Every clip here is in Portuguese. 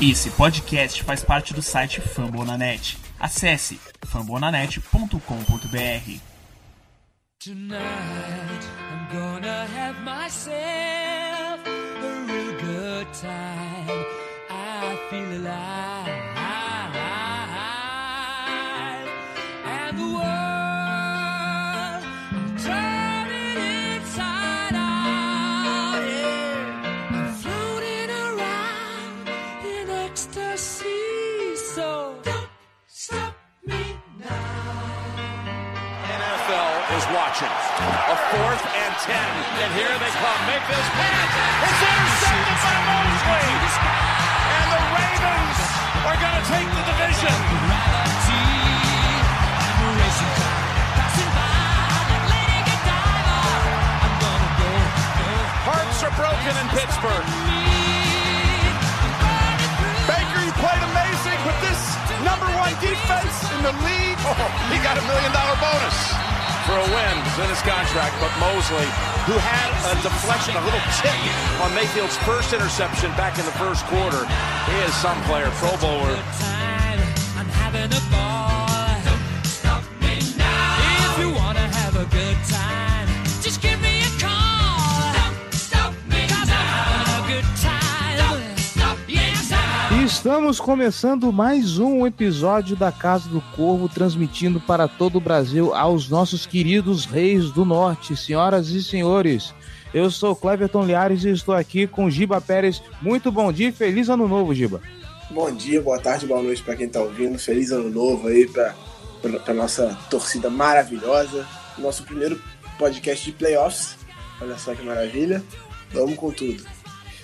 Esse podcast faz parte do site Fambonanet. Acesse fambonanet.com.br. Tonight I'm gonna have myself a real good time. I feel alive. A fourth and ten. And here they come. Make this pass. It's intercepted by Mosley. And the Ravens are going to take the division. Hearts are broken in Pittsburgh. Baker, you played amazing, but this number one defense in the league, oh, he got a million dollar bonus for a win in his contract. But Mosley, who had a deflection, a little tip on Mayfield's first interception back in the first quarter, he is some player, Pro Bowler. Estamos começando mais um episódio da Casa do Corvo, transmitindo para todo o Brasil aos nossos queridos reis do norte, senhoras e senhores. Eu sou Cleverton Liares e estou aqui com Giba Pérez. Muito bom dia e feliz ano novo, Giba. Bom dia, boa tarde, boa noite para quem tá ouvindo. Feliz ano novo aí para para nossa torcida maravilhosa. Nosso primeiro podcast de playoffs. Olha só que maravilha. Vamos com tudo.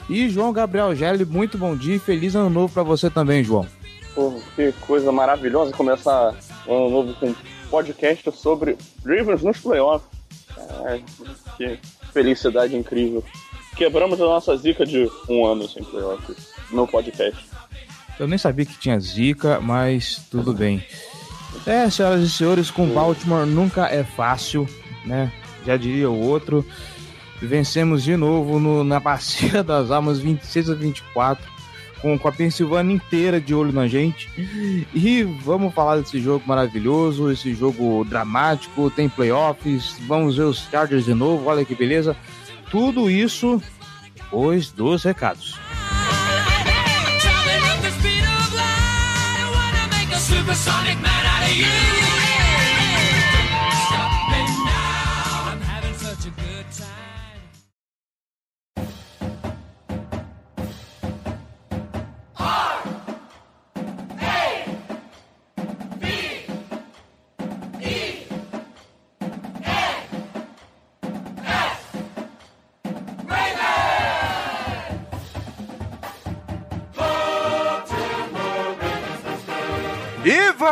E João Gabriel Gelli, muito bom dia e feliz ano novo para você também, João. Pô, que coisa maravilhosa começar um ano novo com podcast sobre Ravens nos playoffs. É, que felicidade incrível. Quebramos a nossa zica de um ano sem playoffs no podcast. Eu nem sabia que tinha zica, mas tudo bem. É, senhoras e senhores, com Baltimore nunca é fácil, né? Já diria o outro. Vencemos de novo no- na Bacia das Almas 26 a 24, com, com a Pensilvânia inteira de olho na gente. E vamos falar desse jogo maravilhoso, esse jogo dramático, tem playoffs, vamos ver os Chargers de novo, olha que beleza. Tudo isso depois dos recados. Traveling at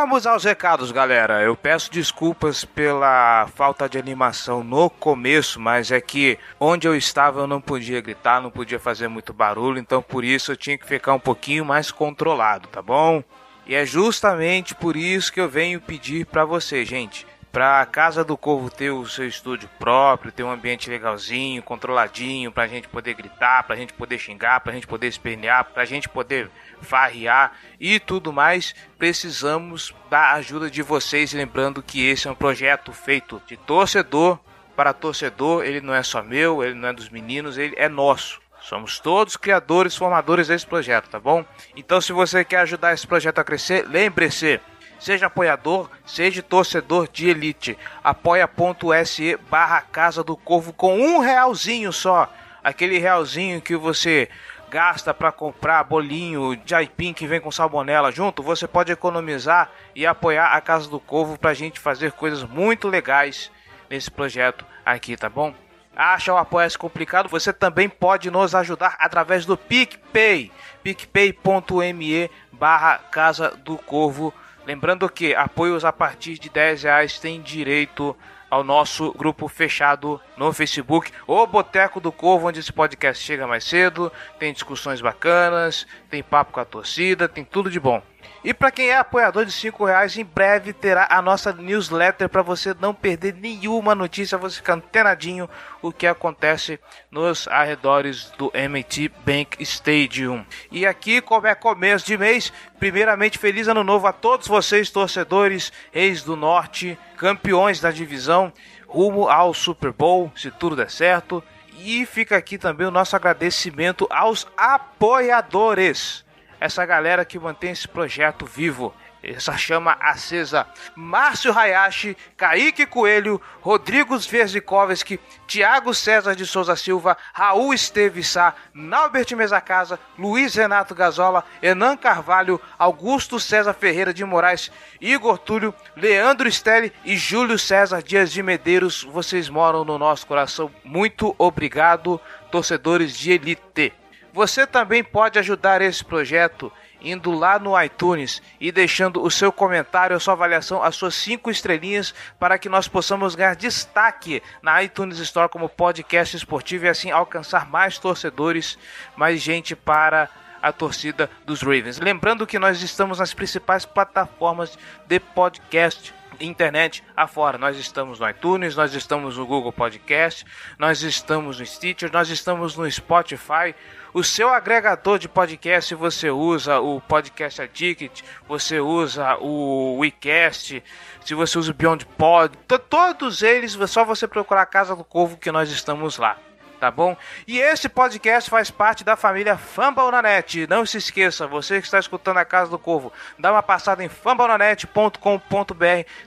vamos aos recados, galera. Eu peço desculpas pela falta de animação no começo, mas é que onde eu estava eu não podia gritar, não podia fazer muito barulho, então por isso eu tinha que ficar um pouquinho mais controlado, tá bom? E é justamente por isso que eu venho pedir pra você, gente. Pra Casa do Corvo ter o seu estúdio próprio, ter um ambiente legalzinho, controladinho, pra gente poder gritar, pra gente poder xingar, pra gente poder espernear, pra gente poder farrear e tudo mais, precisamos da ajuda de vocês. Lembrando que esse é um projeto feito de torcedor para torcedor, ele não é só meu, ele não é dos meninos, ele é nosso. Somos todos criadores, formadores desse projeto, tá bom? Então, se você quer ajudar esse projeto a crescer, lembre-se, seja apoiador, seja torcedor de elite. Apoia.se barra Casa do Corvo com um realzinho só. Aquele realzinho que você gasta para comprar bolinho de aipim que vem com salmonela junto, você pode economizar e apoiar a Casa do Corvo pra gente fazer coisas muito legais nesse projeto aqui, tá bom? Acha o apoia-se complicado? Você também pode nos ajudar através do PicPay, picpay.me barra Casa do Corvo. Lembrando que apoios a partir de 10 reais têm direito ao nosso grupo fechado no Facebook, o Boteco do Corvo, onde esse podcast chega mais cedo, tem discussões bacanas, tem papo com a torcida, tem tudo de bom. E para quem é apoiador de 5 reais, em breve terá a nossa newsletter para você não perder nenhuma notícia, você ficar antenadinho o que acontece nos arredores do MT Bank Stadium. E aqui, como é começo de mês, primeiramente feliz ano novo a todos vocês, torcedores, ex do norte, campeões da divisão, rumo ao Super Bowl, se tudo der certo. E fica aqui também o nosso agradecimento aos apoiadores essa galera que mantém esse projeto vivo. Essa chama acesa. Márcio Hayashi, Kaique Coelho, Rodrigo Verzikovski, Tiago César de Souza Silva, Raul Esteves Sá, Naubert Mesacasa, Luiz Renato Gazola, Enan Carvalho, Augusto César Ferreira de Moraes, Igor Túlio, Leandro Stelli e Júlio César Dias de Medeiros. Vocês moram no nosso coração. Muito obrigado, torcedores de elite. Você também pode ajudar esse projeto indo lá no iTunes e deixando o seu comentário, a sua avaliação, as suas cinco estrelinhas para que nós possamos ganhar destaque na iTunes Store como podcast esportivo e assim alcançar mais torcedores, mais gente para a torcida dos Ravens. Lembrando que nós estamos nas principais plataformas de podcast internet afora. Nós estamos no iTunes, nós estamos no Google Podcast, nós estamos no Stitcher, nós estamos no Spotify o seu agregador de podcast, você usa o Podcast Addict, você usa o WeCast, se você usa o Beyond Pod, todos eles, só você procurar a Casa do Corvo que nós estamos lá. Tá bom? E esse podcast faz parte da família Fambonanet. Não se esqueça, você que está escutando a Casa do Corvo, dá uma passada em fambonanet.com.br.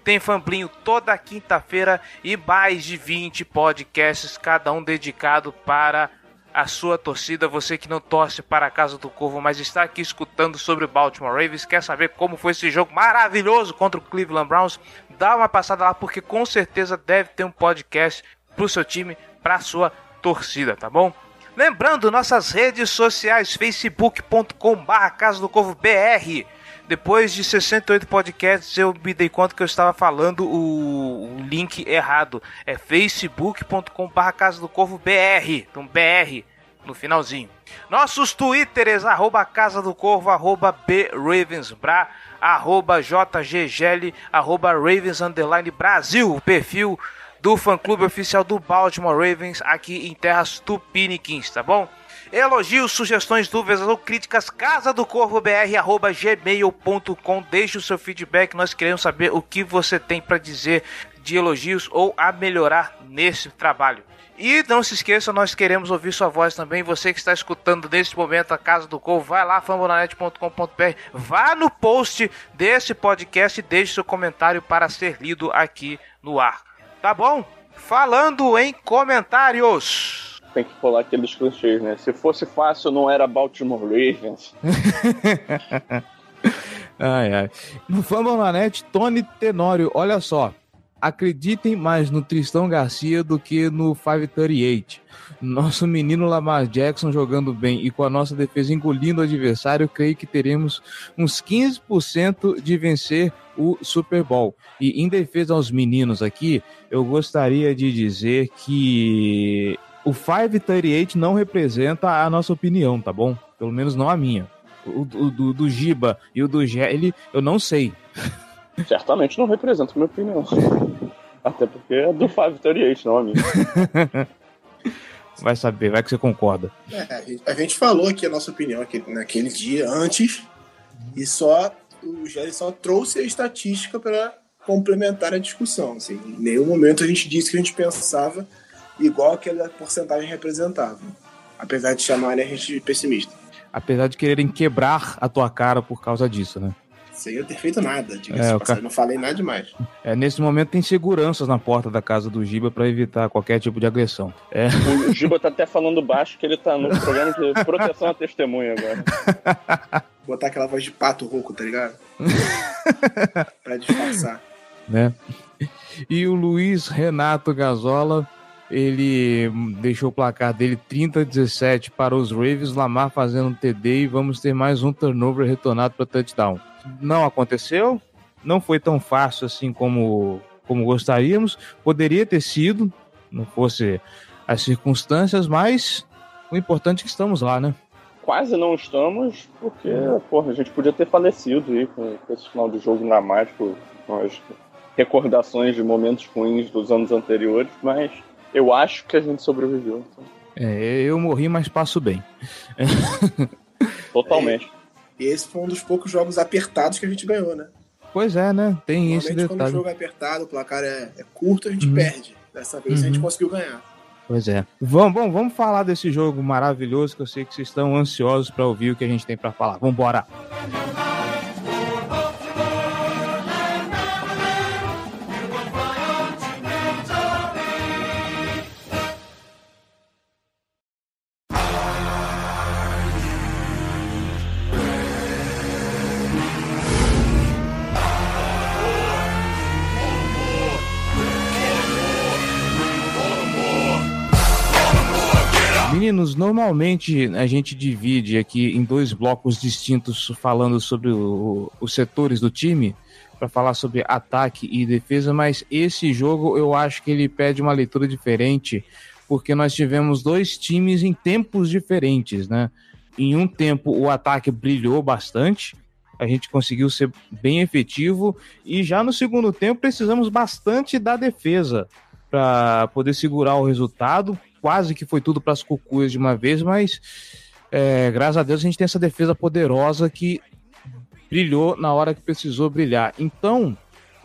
Tem Famblinho toda quinta-feira e mais de 20 podcasts, cada um dedicado para a sua torcida, você que não torce para a Casa do Corvo, mas está aqui escutando sobre o Baltimore Ravens, quer saber como foi esse jogo maravilhoso contra o Cleveland Browns, dá uma passada lá porque com certeza deve ter um podcast pro seu time, pra sua torcida, tá bom? Lembrando, nossas redes sociais, facebook.com.br Casa do Corvo BR, depois de 68 podcasts, eu me dei conta que eu estava falando o, link errado. É facebook.com.br Casa do Corvo BR. Então, BR no finalzinho. Nossos twitters, arroba Casa do Corvo, arroba BRavensBra, arroba JGGL, arroba Ravens Brasil, perfil do fã-clube oficial do Baltimore Ravens aqui em terras tupiniquins, tá bom? Elogios, sugestões, dúvidas ou críticas, casa do corvo br gmail.com. Deixe o seu feedback, nós queremos saber o que você tem para dizer de elogios ou a melhorar nesse trabalho. E não se esqueça, nós queremos ouvir sua voz também. Você que está escutando neste momento a Casa do Corvo, vai lá, fambonanet.com.br, vá no post desse podcast e deixe seu comentário para ser lido aqui no ar. Tá bom? Falando em comentários tem que falar aqueles clichês, né? Se fosse fácil, não era Baltimore Ravens. ai, ai. No Fama na net, Tony Tenório, olha só. Acreditem mais no Tristão Garcia do que no 538. Nosso menino Lamar Jackson jogando bem e com a nossa defesa engolindo o adversário, creio que teremos uns 15% de vencer o Super Bowl. E em defesa aos meninos aqui, eu gostaria de dizer que o 538 não representa a nossa opinião, tá bom? Pelo menos não a minha. O, do, do Giba e o do Gelli, eu não sei. Certamente não representa a minha opinião. Até porque é do 538, não a minha. Vai saber, vai que você concorda. É, a gente falou aqui a nossa opinião aqui, naquele dia antes, e só o Gelli só trouxe a estatística para complementar a discussão. Assim, em nenhum momento a gente disse que a gente pensava igual aquela porcentagem representava. Apesar de chamarem a gente de pessimista. Apesar de quererem quebrar a tua cara por causa disso, né? Sem eu ter feito nada, é, cara... não falei nada demais. É, nesse momento tem seguranças na porta da casa do Giba para evitar qualquer tipo de agressão. É. O Giba tá até falando baixo que ele tá no programa de proteção à testemunha agora. Botar aquela voz de pato rouco, tá ligado? pra disfarçar. Né? E o Luiz Renato Gazola ele deixou o placar dele 30 a 17 para os Ravens, Lamar fazendo um TD e vamos ter mais um turnover retornado para touchdown. Não aconteceu, não foi tão fácil assim como, como gostaríamos, poderia ter sido, não fosse as circunstâncias, mas o importante é que estamos lá, né? quase não estamos, porque porra, a gente podia ter falecido aí com, esse final de jogo dramático, com as recordações de momentos ruins dos anos anteriores, mas eu acho que a gente sobreviveu. Então. É, eu morri, mas passo bem. Totalmente. E esse foi um dos poucos jogos apertados que a gente ganhou, né? Pois é, né? Tem esse Normalmente quando o detalhe. jogo é apertado, o placar é, é curto, a gente Uhum. perde. Dessa vez a gente Uhum. conseguiu ganhar. Pois é. Vamos, bom, vamos falar desse jogo maravilhoso que eu sei que vocês estão ansiosos para ouvir o que a gente tem para falar. Vamos embora. Meninos, normalmente a gente divide aqui em dois blocos distintos falando sobre o- os setores do time para falar sobre ataque e defesa, mas esse jogo eu acho que ele pede uma leitura diferente porque nós tivemos dois times em tempos diferentes, né? Em um tempo o ataque brilhou bastante, a gente conseguiu ser bem efetivo e já no segundo tempo precisamos bastante da defesa para poder segurar o resultado. Quase que foi tudo para as cucuias de uma vez, mas é, graças a Deus a gente tem essa defesa poderosa que brilhou na hora que precisou brilhar. Então,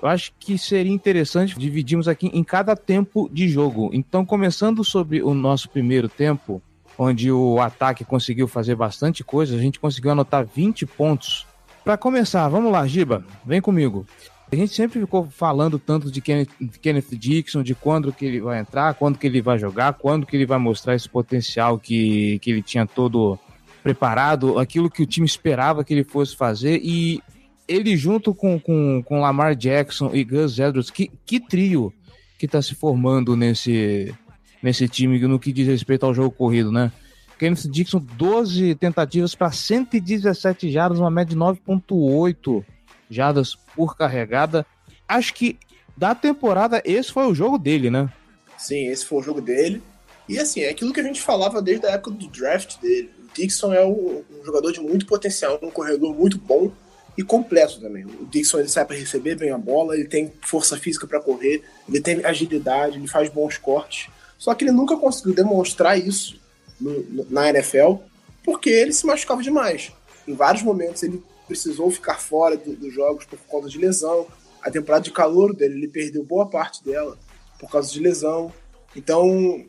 eu acho que seria interessante dividirmos aqui em cada tempo de jogo. Então, começando sobre o nosso primeiro tempo, onde o ataque conseguiu fazer bastante coisa, a gente conseguiu anotar 20 pontos. Para começar, vamos lá, Giba, vem comigo. A gente sempre ficou falando tanto de Kenneth, Kenneth Dixon, de quando que ele vai entrar, quando que ele vai jogar, quando que ele vai mostrar esse potencial que, que ele tinha todo preparado, aquilo que o time esperava que ele fosse fazer e ele junto com, com, com Lamar Jackson e Gus Edwards, que, que trio que tá se formando nesse, nesse time no que diz respeito ao jogo corrido, né? Kenneth Dixon, 12 tentativas para 117 jardas, uma média de 9.8 jardas por carregada. Acho que da temporada esse foi o jogo dele, né? Sim, esse foi o jogo dele. E assim, é aquilo que a gente falava desde a época do draft dele. O Dixon é um, jogador de muito potencial, um corredor muito bom e completo também. O Dixon ele sai para receber bem a bola, ele tem força física para correr, ele tem agilidade, ele faz bons cortes. Só que ele nunca conseguiu demonstrar isso no- no- na NFL porque ele se machucava demais. Em vários momentos ele precisou ficar fora do- dos jogos por conta de lesão. A temporada de calor dele, ele perdeu boa parte dela por causa de lesão. Então,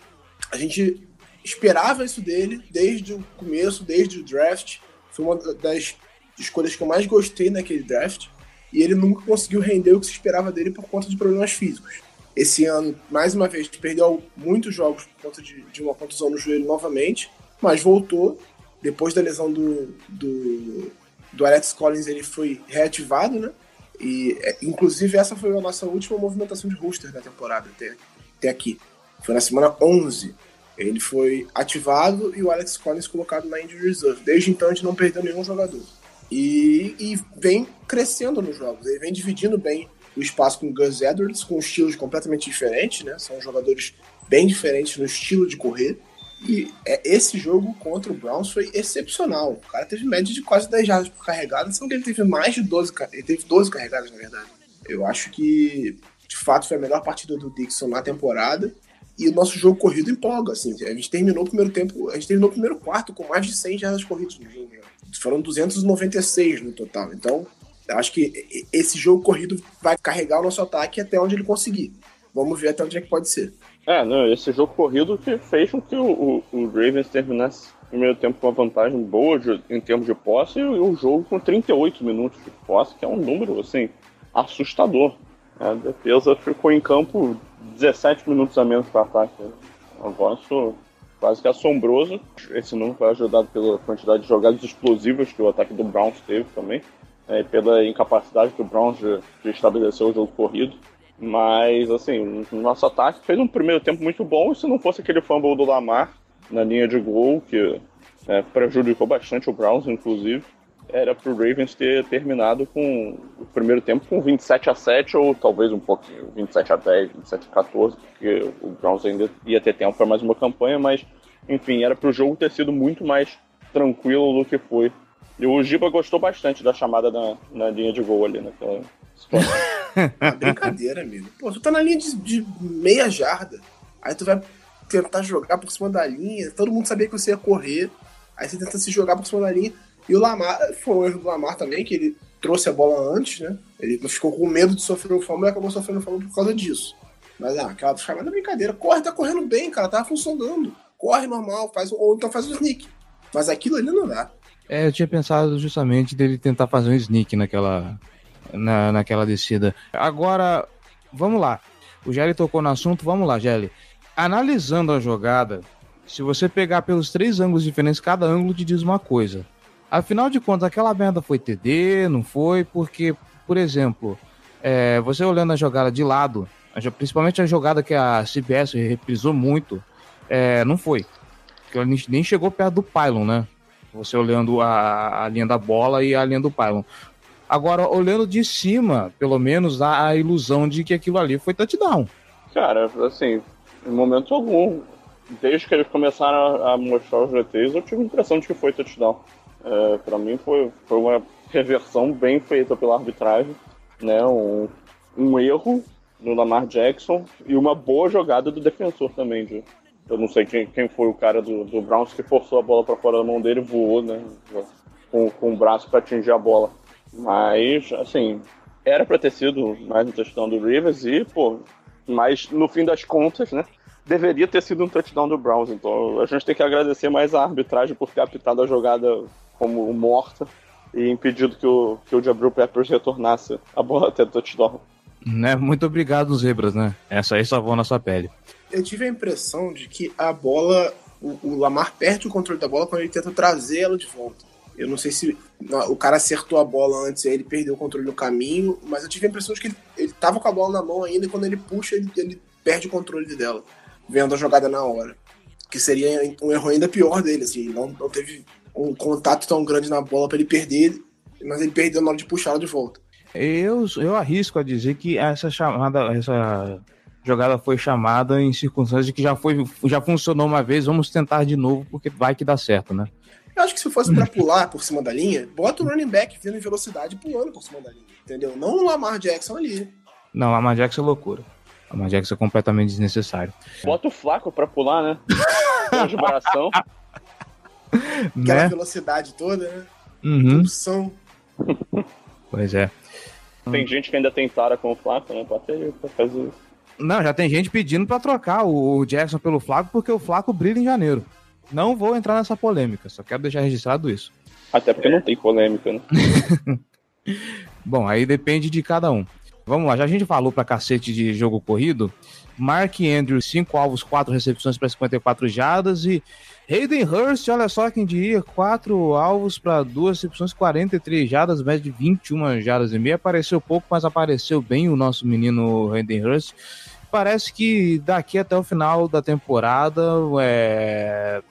a gente esperava isso dele desde o começo, desde o draft. Foi uma das escolhas que eu mais gostei naquele draft. E ele nunca conseguiu render o que se esperava dele por conta de problemas físicos. Esse ano, mais uma vez, perdeu muitos jogos por conta de, de uma contusão no joelho novamente, mas voltou. Depois da lesão do, do, do Alex Collins, ele foi reativado, né? E, é, inclusive, essa foi a nossa última movimentação de roster da temporada até, até aqui. Foi na semana 11. Ele foi ativado e o Alex Collins colocado na Injury Reserve. Desde então, a gente não perdeu nenhum jogador. E, e vem crescendo nos jogos. Ele vem dividindo bem o espaço com o Gus Edwards, com estilos completamente diferentes, né? São jogadores bem diferentes no estilo de correr. E é, esse jogo contra o Browns foi excepcional. O cara teve média de quase 10 jardas por carregada, sendo que ele teve mais de 12, ca- ele teve 12 carregadas, na verdade. Eu acho que, de fato, foi a melhor partida do Dixon na temporada. E o nosso jogo corrido empolga, assim. A gente terminou o primeiro tempo, a gente terminou o primeiro quarto com mais de 100 jardas corridas no jogo. né? Foram 296 no total. Então, eu acho que esse jogo corrido vai carregar o nosso ataque até onde ele conseguir. Vamos ver até onde é que pode ser. É, não, esse jogo corrido que fez com que o, o, o Ravens terminasse o primeiro tempo com uma vantagem boa de- em termos de posse e o jogo com 38 minutos de posse, que é um número, assim, assustador. A defesa ficou em campo 17 minutos a menos para ataque. Um avanço quase que assombroso. Esse número foi ajudado pela quantidade de jogadas explosivas que o ataque do Browns teve também, né, e pela incapacidade do Browns de, de estabelecer o jogo corrido. Mas, assim, o nosso ataque fez um primeiro tempo muito bom. E se não fosse aquele fumble do Lamar na linha de gol, que é, prejudicou bastante o Browns, inclusive, era pro Ravens ter terminado com o primeiro tempo com 27 a 7 ou talvez um pouquinho, 27 a 10, 27 a 14, porque o Browns ainda ia ter tempo para mais uma campanha, mas enfim, era pro jogo ter sido muito mais tranquilo do que foi. E o Giba gostou bastante da chamada na, na linha de gol ali naquela situação. Ah, brincadeira, amigo. Pô, tu tá na linha de, de meia jarda. Aí tu vai tentar jogar por cima da linha. Todo mundo sabia que você ia correr. Aí você tenta se jogar por cima da linha. E o Lamar, foi um erro do Lamar também, que ele trouxe a bola antes, né? Ele ficou com medo de sofrer o fumble e acabou sofrendo o fumble por causa disso. Mas ah, aquela chamada é brincadeira. Corre, tá correndo bem, cara. Tava funcionando. Corre normal, faz, ou então faz o sneak. Mas aquilo ali não dá. É, eu tinha pensado justamente dele tentar fazer um sneak naquela, na, naquela descida. Agora, vamos lá. O Gelli tocou no assunto, vamos lá, Gelli. Analisando a jogada, se você pegar pelos três ângulos diferentes, cada ângulo te diz uma coisa. Afinal de contas, aquela merda foi TD, não foi? Porque, por exemplo, é, você olhando a jogada de lado, principalmente a jogada que a CBS reprisou muito, é, não foi. Porque ela nem chegou perto do pylon, né? Você olhando a, a linha da bola e a linha do pylon. Agora, olhando de cima, pelo menos dá a ilusão de que aquilo ali foi touchdown. Cara, assim, em momento algum, desde que eles começaram a, mostrar os GTs, eu tive a impressão de que foi touchdown. É, para mim foi, foi uma reversão bem feita pela arbitragem, né? Um, um erro no Lamar Jackson e uma boa jogada do defensor também. De, eu não sei quem, quem foi o cara do, do Browns que forçou a bola para fora da mão dele e voou, né? Com, com o braço para atingir a bola. Mas, assim, era para ter sido mais um touchdown do Rivers e, pô, mas no fim das contas, né? Deveria ter sido um touchdown do Browns. Então a gente tem que agradecer mais a arbitragem por ter apitado a jogada como morta e impedido que o, que o Jabril Peppers retornasse a bola até touchdown. Né? Muito obrigado, Zebras, né? Essa aí salvou nossa pele. Eu tive a impressão de que a bola, o, o Lamar perde o controle da bola quando ele tenta trazer ela de volta. Eu não sei se o cara acertou a bola antes e aí ele perdeu o controle no caminho, mas eu tive a impressão de que ele, ele tava com a bola na mão ainda e quando ele puxa, ele, ele perde o controle dela, vendo a jogada na hora. Que seria um erro ainda pior dele, assim, não, não teve um contato tão grande na bola para ele perder, mas ele perdeu na hora de puxá-la de volta. Eu, eu arrisco a dizer que essa chamada, essa jogada foi chamada em circunstâncias de que já foi, já funcionou uma vez, vamos tentar de novo porque vai que dá certo, né? Eu acho que se fosse para pular por cima da linha, bota o running back vindo em velocidade pulando por cima da linha, entendeu? Não o Lamar Jackson ali. Não, o Lamar Jackson é loucura. O Lamar Jackson é completamente desnecessário. Bota o flaco para pular, né? de bração. Aquela né? velocidade toda, né? Uhum. Opção. Pois é. Tem gente que ainda tem tara com o flaco, né? Pode ter pra fazer isso. Não, já tem gente pedindo para trocar o Jackson pelo Flaco porque o Flaco brilha em janeiro. Não vou entrar nessa polêmica, só quero deixar registrado isso. Até porque não tem polêmica, né? Bom, aí depende de cada um. Vamos lá, já a gente falou pra cacete de jogo corrido. Mark Andrews, 5 alvos, 4 recepções para 54 jardas. E Hayden Hurst, olha só quem diria, 4 alvos para 2 recepções, 43 jardas, média de 21 jardas e meia. Apareceu pouco, mas apareceu bem o nosso menino Hayden Hurst. Parece que daqui até o final da temporada é,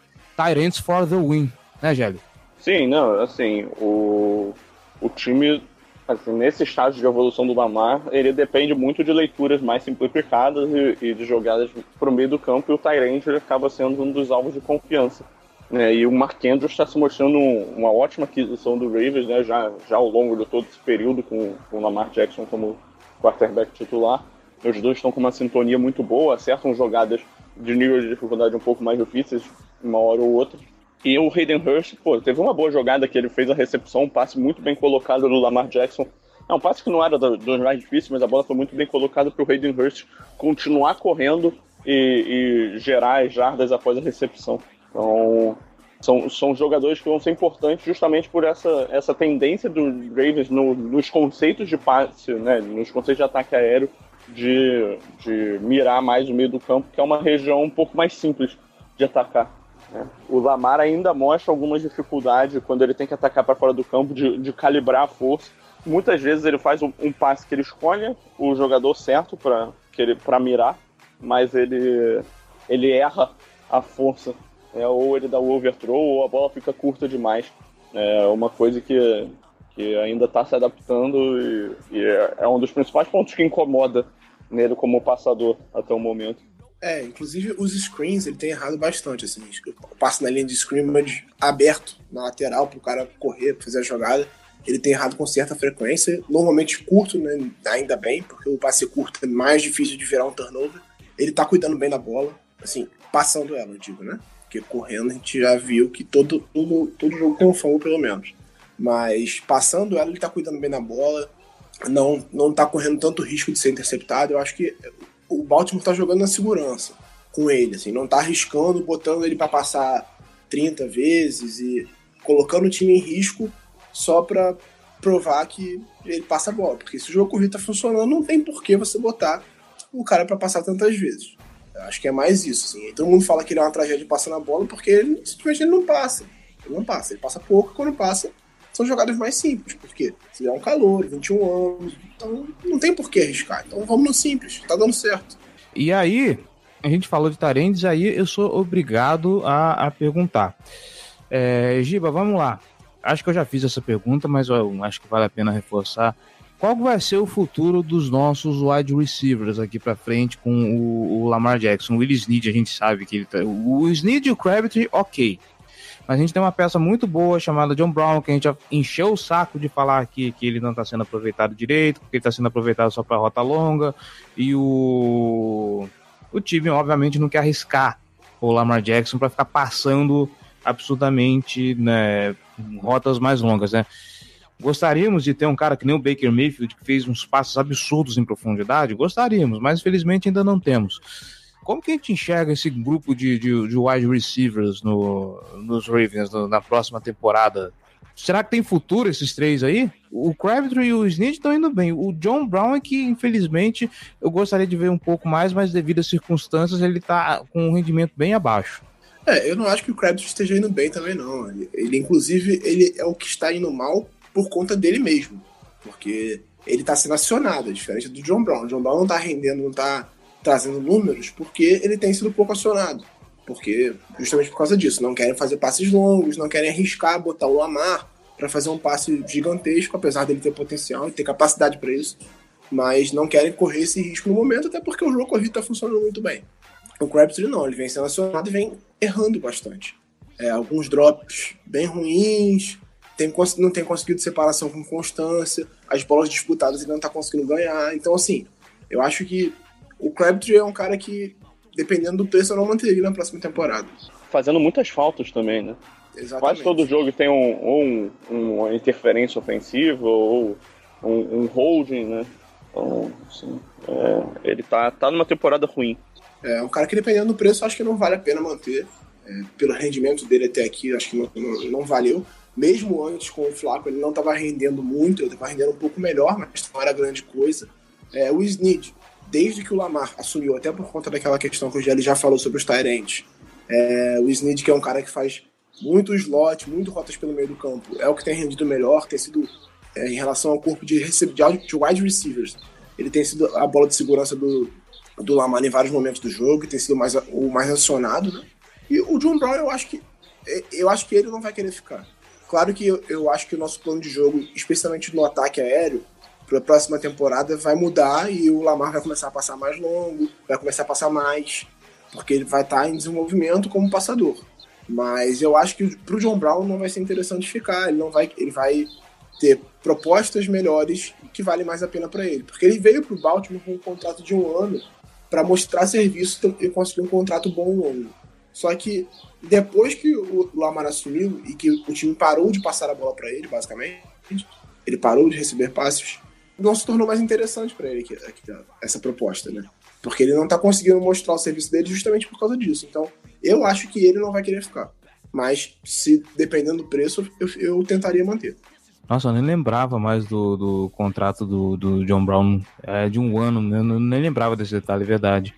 Tyrants for the win, né, Gélio? Sim, não, assim, o, o time, assim, nesse estágio de evolução do Lamar, ele depende muito de leituras mais simplificadas e, e de jogadas pro meio do campo, e o Tyrant acaba sendo um dos alvos de confiança. Né, e o Mark Andrews está se mostrando uma ótima aquisição do Ravens, né, já, já ao longo de todo esse período, com, com o Lamar Jackson como quarterback titular. Os dois estão com uma sintonia muito boa, acertam jogadas de nível de dificuldade um pouco mais difíceis, uma hora ou outra. E o Hayden Hurst, pô, teve uma boa jogada que ele fez a recepção, um passe muito bem colocado do Lamar Jackson. É um passe que não era dos mais difíceis, mas a bola foi muito bem colocada para o Hayden Hurst continuar correndo e, e, gerar as jardas após a recepção. Então, são, são jogadores que vão ser importantes justamente por essa, essa tendência do Ravens no, nos conceitos de passe, né, nos conceitos de ataque aéreo, de, de mirar mais o meio do campo, que é uma região um pouco mais simples de atacar. Né? O Lamar ainda mostra algumas dificuldades quando ele tem que atacar para fora do campo, de, de, calibrar a força. Muitas vezes ele faz um, um passe que ele escolhe o jogador certo para mirar, mas ele, ele erra a força. Né? Ou ele dá o overthrow, ou a bola fica curta demais. É uma coisa que, que ainda está se adaptando e, e, é um dos principais pontos que incomoda nele como passador até o momento. É, inclusive os screens ele tem errado bastante, assim. O passe na linha de scrimmage aberto, na lateral, pro cara correr, fazer a jogada. Ele tem errado com certa frequência, normalmente curto, né? Ainda bem, porque o passe curto é mais difícil de virar um turnover. Ele tá cuidando bem da bola, assim, passando ela, eu digo, né? Porque correndo a gente já viu que todo, todo, todo jogo tem um fumble, pelo menos. Mas passando ela, ele tá cuidando bem da bola, não, não tá correndo tanto risco de ser interceptado. Eu acho que o Baltimore tá jogando na segurança com ele, assim, não tá arriscando, botando ele para passar 30 vezes e colocando o time em risco só para provar que ele passa a bola. Porque se o jogo corrido tá funcionando, não tem por que você botar o cara para passar tantas vezes. Eu acho que é mais isso. Assim. Todo mundo fala que ele é uma tragédia passando a bola porque ele, simplesmente ele não passa. Ele não passa. Ele passa pouco quando passa são jogadas mais simples. Porque se é um calor, 21 anos, então não tem por que arriscar. Então vamos no simples. Tá dando certo. E aí, a gente falou de Tarendes, aí eu sou obrigado a, a perguntar. É, Giba, vamos lá. Acho que eu já fiz essa pergunta, mas eu acho que vale a pena reforçar. Qual vai ser o futuro dos nossos wide receivers aqui para frente com o, o, Lamar Jackson? O Will Snead, a gente sabe que ele tá, o Snead e o Crabtree, ok. Mas a gente tem uma peça muito boa chamada John Brown, que a gente encheu o saco de falar aqui que ele não está sendo aproveitado direito, porque ele está sendo aproveitado só para rota longa. E o, o time, obviamente, não quer arriscar o Lamar Jackson para ficar passando absurdamente né, rotas mais longas, né? Gostaríamos de ter um cara que nem o Baker Mayfield, que fez uns passos absurdos em profundidade? Gostaríamos, mas infelizmente ainda não temos. Como que a gente enxerga esse grupo de, de, de wide receivers no, nos Ravens no, na próxima temporada? Será que tem futuro esses três aí? O Crabtree e o Snead estão indo bem. O John Brown é que, infelizmente, eu gostaria de ver um pouco mais, mas devido às circunstâncias, ele está com um rendimento bem abaixo. É, eu não acho que o Crabtree esteja indo bem também, não. Ele, ele, inclusive, ele é o que está indo mal por conta dele mesmo. Porque ele está sendo acionado, diferente do John Brown. O John Brown não está rendendo, não está trazendo números, porque ele tem sido pouco acionado. Porque, justamente por causa disso, não querem fazer passes longos, não querem arriscar, botar o Lamar para fazer um passe gigantesco, apesar dele ter potencial e ter capacidade para isso. Mas não querem correr esse risco no momento, até porque o jogo corrido está funcionando muito bem. O Crabtree não, ele vem sendo acionado e vem errando bastante. É, alguns drops bem ruins, tem, não tem conseguido separação com constância, as bolas disputadas ele não está conseguindo ganhar. Então, assim, eu acho que o Crabtree é um cara que, dependendo do preço, eu não manteria na próxima temporada. Fazendo muitas faltas também, né? Exatamente. Quase todo jogo tem um, ou um, uma interferência ofensiva ou um, um holding, né? Então, assim, é, ele tá, tá numa temporada ruim. É um cara que, dependendo do preço, acho que não vale a pena manter. É, pelo rendimento dele até aqui, acho que não, não, não valeu. Mesmo antes com o Flaco, ele não estava rendendo muito, ele estava rendendo um pouco melhor, mas não era grande coisa. É, o Snead, desde que o Lamar assumiu, até por conta daquela questão que o Gelli já falou sobre os Tyrants, é, o Snead, que é um cara que faz muito slot, muito rotas pelo meio do campo, é o que tem rendido melhor, tem sido é, em relação ao corpo de, de wide receivers. Ele tem sido a bola de segurança do, do Lamar em vários momentos do jogo, tem sido mais, o mais acionado, né? E o John Brown, eu acho que eu acho que ele não vai querer ficar. Claro que eu, eu acho que o nosso plano de jogo, especialmente no ataque aéreo, para a próxima temporada vai mudar e o Lamar vai começar a passar mais longo, vai começar a passar mais, porque ele vai estar tá em desenvolvimento como passador. Mas eu acho que para o John Brown não vai ser interessante ficar, ele não vai, ele vai ter propostas melhores que valem mais a pena para ele, porque ele veio para o Baltimore com um contrato de um ano para mostrar serviço e conseguir um contrato bom longo. Só que depois que o Lamar assumiu e que o time parou de passar a bola para ele, basicamente, ele parou de receber passes, não se tornou mais interessante para ele essa proposta, né? Porque ele não tá conseguindo mostrar o serviço dele justamente por causa disso. Então, eu acho que ele não vai querer ficar. Mas, se dependendo do preço, eu, eu tentaria manter. Nossa, eu nem lembrava mais do, do contrato do, do John Brown é, de um ano, né? eu nem lembrava desse detalhe, é verdade.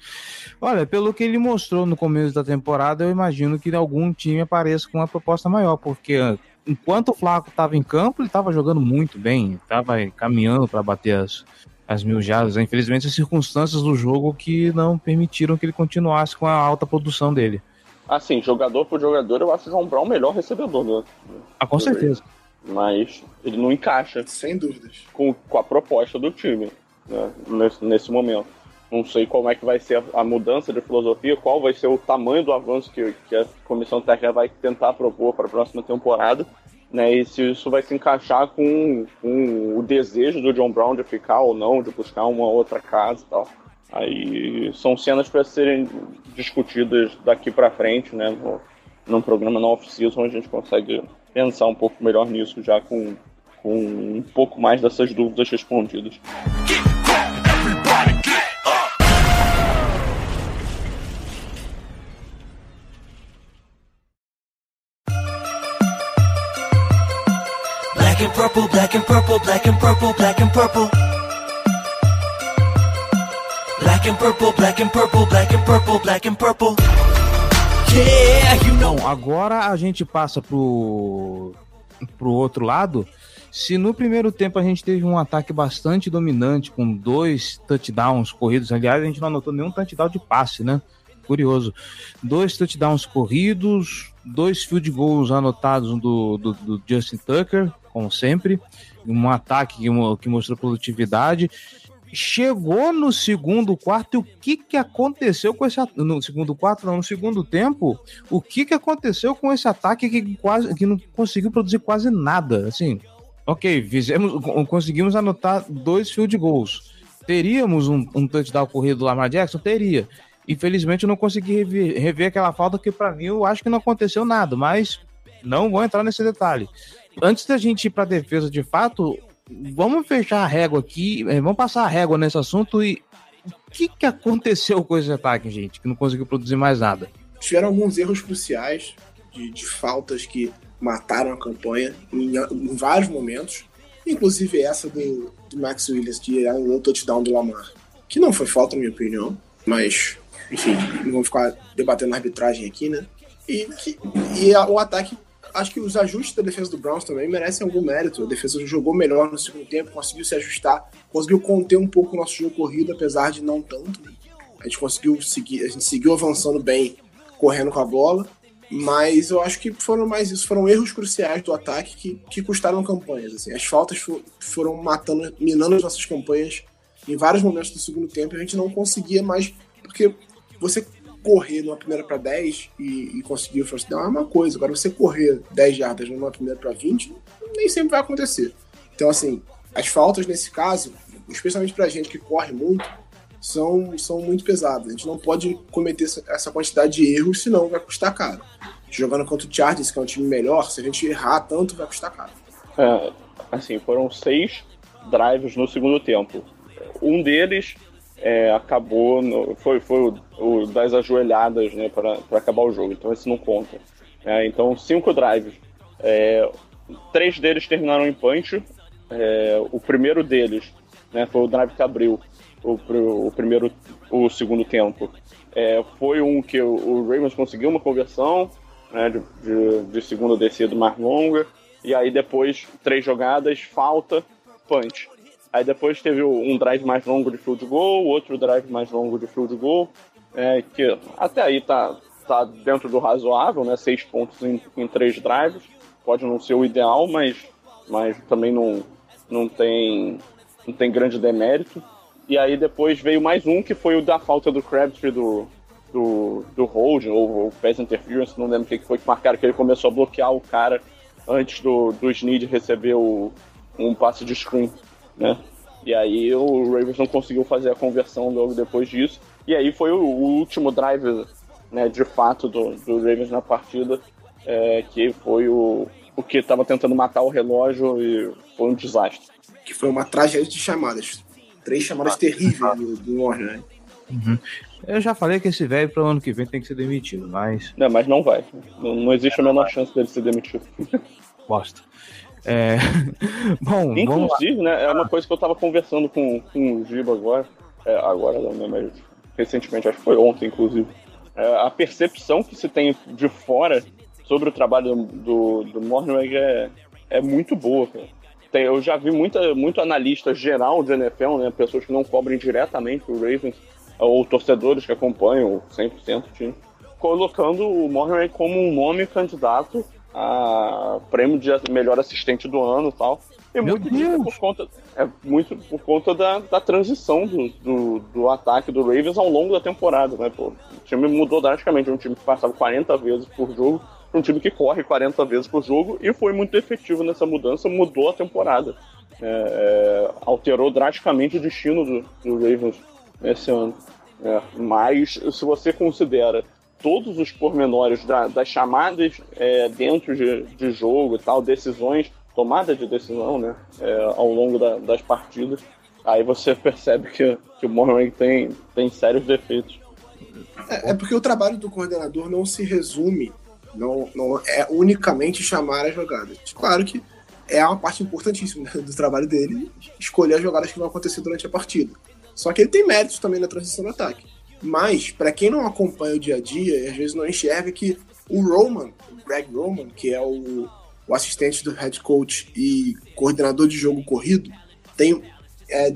Olha, pelo que ele mostrou no começo da temporada, eu imagino que algum time apareça com uma proposta maior, porque enquanto o Flaco estava em campo, ele estava jogando muito bem, estava caminhando para bater as, as mil jardas. Infelizmente, as circunstâncias do jogo que não permitiram que ele continuasse com a alta produção dele. Assim, jogador por jogador, eu acho o João Brown o melhor recebedor do. Ah, com certeza. Mas ele não encaixa. Sem dúvidas. Com, com a proposta do time, né, nesse, nesse momento. Não sei como é que vai ser a, mudança de filosofia, qual vai ser o tamanho do avanço que, que a comissão técnica vai tentar propor para a próxima temporada. Né, e se isso vai se encaixar com, com, o desejo do John Brown de ficar ou não, de buscar uma outra casa e tal. Aí são cenas para serem discutidas daqui para frente, né? No, num programa no off-season a gente consegue pensar um pouco melhor nisso já com, com um pouco mais dessas dúvidas respondidas. Purple, black and purple, black and purple, black and purple. Black and purple, black and purple, black and purple, black and purple. Yeah, you know. Bom, agora a gente passa pro, pro outro lado. Se no primeiro tempo a gente teve um ataque bastante dominante, com dois touchdowns corridos, aliás, a gente não anotou nenhum touchdown de passe, né? Curioso. Dois touchdowns corridos, dois field goals anotados do, do, do Justin Tucker, como sempre. Um ataque que, que mostrou produtividade. Chegou no segundo quarto e o que que aconteceu com esse no segundo quarto não no segundo tempo o que que aconteceu com esse ataque que quase que não conseguiu produzir quase nada assim? Ok fizemos conseguimos anotar dois field goals. Teríamos um, um touchdown corrido do Lamar Jackson? Teria infelizmente eu não consegui rever, rever aquela falta que para mim eu acho que não aconteceu nada mas não vou entrar nesse detalhe antes da gente ir para defesa de fato vamos fechar a régua aqui, eh, vamos passar a régua nesse assunto e o que, que aconteceu com esse ataque, gente, que não conseguiu produzir mais nada? Tiveram alguns erros cruciais de, de faltas que mataram a campanha em, em, vários momentos, inclusive essa do, do Max Williams, que era um touchdown do Lamar, que não foi falta, na minha opinião, mas, enfim, não vamos ficar debatendo a arbitragem aqui, né? E, que, e a, o ataque acho que os ajustes da defesa do Browns também merecem algum mérito. A defesa jogou melhor no segundo tempo, conseguiu se ajustar, conseguiu conter um pouco o nosso jogo corrido, apesar de não tanto. A gente conseguiu seguir, a gente seguiu avançando bem, correndo com a bola. Mas eu acho que foram mais isso, foram erros cruciais do ataque que, que custaram campanhas. Assim. As faltas for, foram matando, minando as nossas campanhas em vários momentos do segundo tempo. A gente não conseguia mais, porque você correr numa primeira para 10 e, e conseguir o first down é uma coisa. Agora, você correr 10 jardas numa primeira para 20, nem sempre vai acontecer. Então, assim, as faltas nesse caso, especialmente pra gente que corre muito, são, são muito pesadas. A gente não pode cometer essa quantidade de erros, senão vai custar caro. Jogando contra o Chargers, que é um time melhor, se a gente errar tanto, vai custar caro. É, assim, foram seis drives no segundo tempo. Um deles é, acabou, no, foi, foi o, o, das ajoelhadas né, para acabar o jogo, então esse não conta. É, então, cinco drives. É, três deles terminaram em punch. É, o primeiro deles né, foi o drive que abriu o, o primeiro, o segundo tempo. É, foi um que o, o Ravens conseguiu uma conversão né, de, de, de segunda descida mais longa. E aí depois, três jogadas, falta, punch. Aí depois teve um drive mais longo de field goal, outro drive mais longo de field goal, é, que até aí tá, tá dentro do razoável, né? Seis pontos em, em três drives. Pode não ser o ideal, mas, mas também não, não, tem, não tem grande demérito. E aí depois veio mais um, que foi o da falta do Crabtree do, do, do ou, ou pass interference, não lembro o que foi que marcaram, que ele começou a bloquear o cara antes do, do Snead receber o, um passe de screen né? E aí o Ravens não conseguiu fazer a conversão logo depois disso. E aí foi o, último drive, né, de fato, do, do Ravens na partida, é, que foi o, o que estava tentando matar o relógio e foi um desastre. Que foi uma tragédia de chamadas. Três chamadas ah, terríveis ah. do, do Warner, né? Uhum. Eu já falei que esse velho para o ano que vem tem que ser demitido, mas. Não, mas não vai. Não, não existe a menor chance dele ser demitido. Bosta. É... Bom, Inclusive, né, é uma coisa que eu tava conversando com, com o Giba agora, é, agora não, né, mas recentemente, acho que foi ontem, inclusive. É, a percepção que se tem de fora sobre o trabalho do, do Mornweg é, é muito boa. Tem, eu já vi muita, muito analista geral de NFL, né, pessoas que não cobrem diretamente o Ravens, ou torcedores que acompanham 100% do time, colocando o Mornweg como um nome candidato a prêmio de melhor assistente do ano e tal. E Meu muito disso Deus! por conta, é muito por conta da, da transição do, do, do ataque do Ravens ao longo da temporada, né? Pô, o time mudou drasticamente, um time que passava 40 vezes por jogo para um time que corre 40 vezes por jogo e foi muito efetivo nessa mudança, mudou a temporada. É, é, alterou drasticamente o destino do, do Ravens esse ano. É, mas se você considera todos os pormenores da- das chamadas é, dentro de, de jogo e tal, decisões, tomada de decisão, né, é, ao longo da- das partidas, aí você percebe que, que o Morgan tem, tem sérios defeitos. É, é porque o trabalho do coordenador não se resume, não, não é unicamente chamar as jogadas. Claro que é uma parte importantíssima do trabalho dele, escolher as jogadas que vão acontecer durante a partida. Só que ele tem méritos também na transição do ataque. Mas, para quem não acompanha o dia a dia, e às vezes não enxerga que o Roman, o Greg Roman, que é o, o assistente do head coach e coordenador de jogo corrido, tem. É,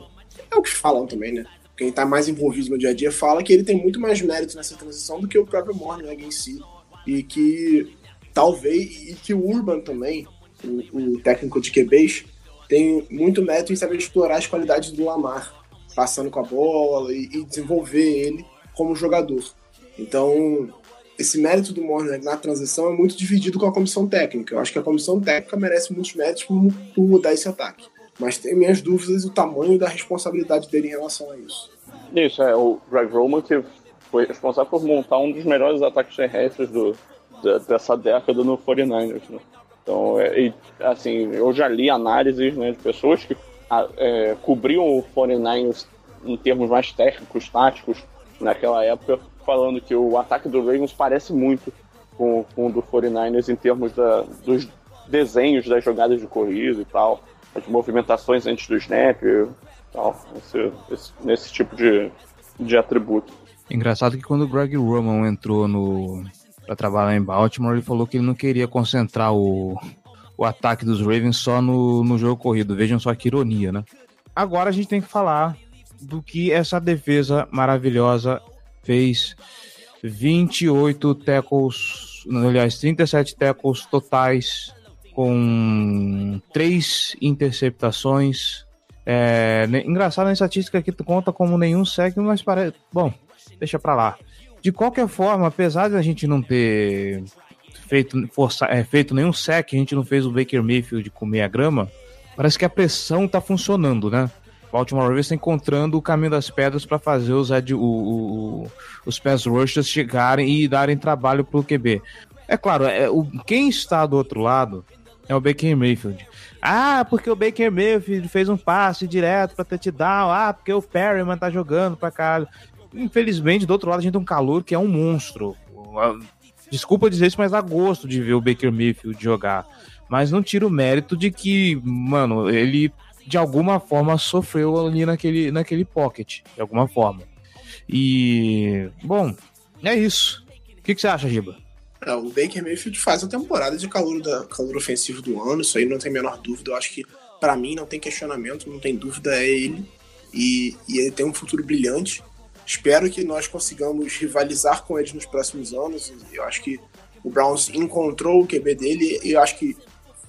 é o que falam também, né? Quem tá mais envolvido no dia a dia fala que ele tem muito mais mérito nessa transição do que o próprio Morning em si. E que talvez. E que o Urban também, o, o técnico de QBs, tem muito mérito em saber explorar as qualidades do Lamar, passando com a bola e, e desenvolver ele como jogador. Então, esse mérito do Morner na transição é muito dividido com a comissão técnica. Eu acho que a comissão técnica merece muitos méritos por, por mudar esse ataque. Mas tem minhas dúvidas do tamanho da responsabilidade dele em relação a isso. Isso, é o Greg Roman que foi responsável por montar um dos melhores ataques terrestres do, da- dessa década no 49ers, né? Então, é, e, assim, eu já li análises né, de pessoas que a- é, cobriam o 49ers em termos mais técnicos, táticos, naquela época, falando que o ataque do Ravens parece muito com, com o do 49ers em termos da, dos desenhos das jogadas de corrida e tal, as movimentações antes do snap e tal, esse, esse- nesse tipo de, de atributo. Engraçado que quando o Greg Roman entrou no para trabalhar em Baltimore, ele falou que ele não queria concentrar o, o ataque dos Ravens só no, no jogo corrido. Vejam só que ironia, né? Agora a gente tem que falar do que essa defesa maravilhosa fez 28 tackles, aliás, 37 tackles totais com três interceptações. É, engraçado, a estatística aqui conta como nenhum sec, mas parece. Bom, deixa pra lá. De qualquer forma, apesar de a gente não ter feito, força, é, feito nenhum sec, a gente não fez o Baker Mayfield comer a grama, parece que a pressão tá funcionando, né? Baltimore Ravens tá encontrando o caminho das pedras para fazer os, ad- o- o- o- os pass rushers chegarem e darem trabalho pro QB. É claro, é, o, quem está do outro lado é o Baker Mayfield. Ah, porque o Baker Mayfield fez um passe direto pra touchdown. Ah, porque o Perryman tá jogando pra caralho. Infelizmente, do outro lado, a gente tem um calor que é um monstro. Desculpa dizer isso, mas dá gosto de ver o Baker Mayfield jogar. Mas não tira o mérito de que, mano, ele de alguma forma sofreu ali naquele, naquele pocket. De alguma forma. E. Bom, é isso. O que, que você acha, Giba? É, o Baker Mayfield faz a temporada de calor, da, calor ofensivo do ano, isso aí não tem a menor dúvida. Eu acho que, pra mim, não tem questionamento, não tem dúvida, é ele. E, e ele tem um futuro brilhante. Espero que nós consigamos rivalizar com eles nos próximos anos. Eu acho que o Browns encontrou o QB dele e eu acho que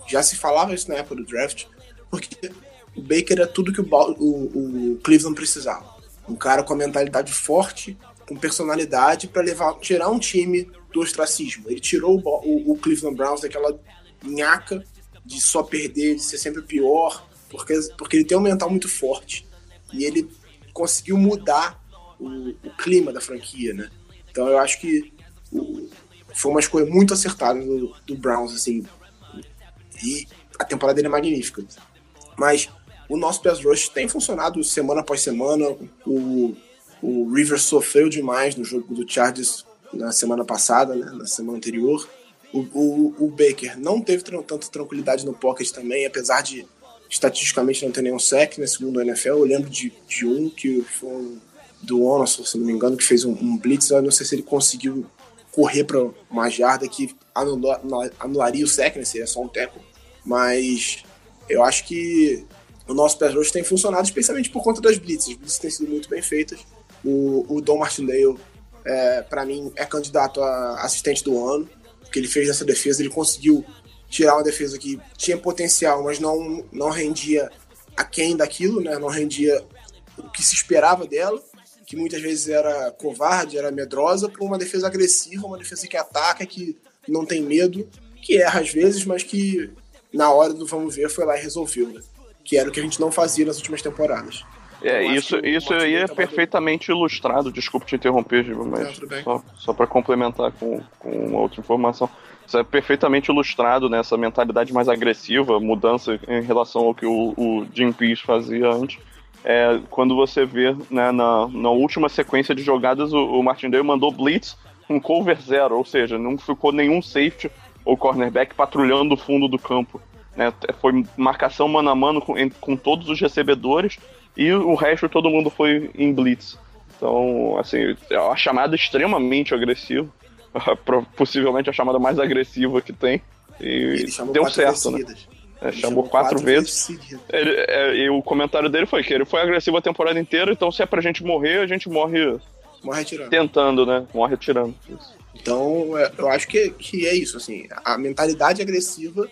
já se falava isso na época do draft, porque o Baker é tudo que o, o, o Cleveland precisava. Um cara com a mentalidade forte, com personalidade para levar, tirar um time do ostracismo. Ele tirou o- o Cleveland Browns daquela nhaca de só perder, de ser sempre pior, porque, porque ele tem um mental muito forte. E ele conseguiu mudar o, o clima da franquia, né? Então eu acho que o- foi uma escolha muito acertada do, do Browns, assim. E a temporada dele é magnífica. Mas o nosso pass rush tem funcionado semana após semana. O, o Rivers sofreu demais no jogo do Chargers na semana passada, né, na semana anterior. O, o, o Baker não teve tanta tranquilidade no pocket também, apesar de estatisticamente não ter nenhum sec, né, segundo o NFL. Eu lembro de, de um que foi um, do Onos, se não me engano, que fez um, um blitz. Eu não sei se ele conseguiu correr para uma jarda que anula- anularia o sec, né, seria só um teco. Mas eu acho que o nosso pass rush tem funcionado especialmente por conta das blitzes. As blitzes têm sido muito bem feitas. O, o Dom Martindale, é, para mim, é candidato a assistente do ano, porque ele fez nessa defesa, ele conseguiu tirar uma defesa que tinha potencial, mas não, não rendia aquém daquilo, né? Não rendia o que se esperava dela, que muitas vezes era covarde, era medrosa, para uma defesa agressiva, uma defesa que ataca, que não tem medo, que erra às vezes, mas que na hora do vamos ver foi lá e resolveu, né? Que era o que a gente não fazia nas últimas temporadas. É, acho isso, isso aí é tava perfeitamente ilustrado, desculpa te interromper, Giba, Não, mas bem. só, só para complementar com, com uma outra informação. Isso é perfeitamente ilustrado nessa mentalidade mais agressiva, mudança em relação ao que o, o Jim Peace fazia antes. É, quando você vê né, na, na última sequência de jogadas, o, o Martindale mandou blitz com cover zero, ou seja, não ficou nenhum safety ou cornerback patrulhando o fundo do campo. Né? Foi marcação mano a mano com, com todos os recebedores e o resto todo mundo foi em blitz. Então, assim, é uma chamada extremamente agressiva. Possivelmente a chamada mais agressiva que tem. E deu quatro vezes certo, né? É, chamou quatro, vezes. seguidas. Ele- é, e o comentário dele foi que ele foi agressivo a temporada inteira, então se é pra gente morrer, a gente morre Morre tentando, né? Morre atirando. Então, é, eu acho que, que é isso, assim, a mentalidade agressiva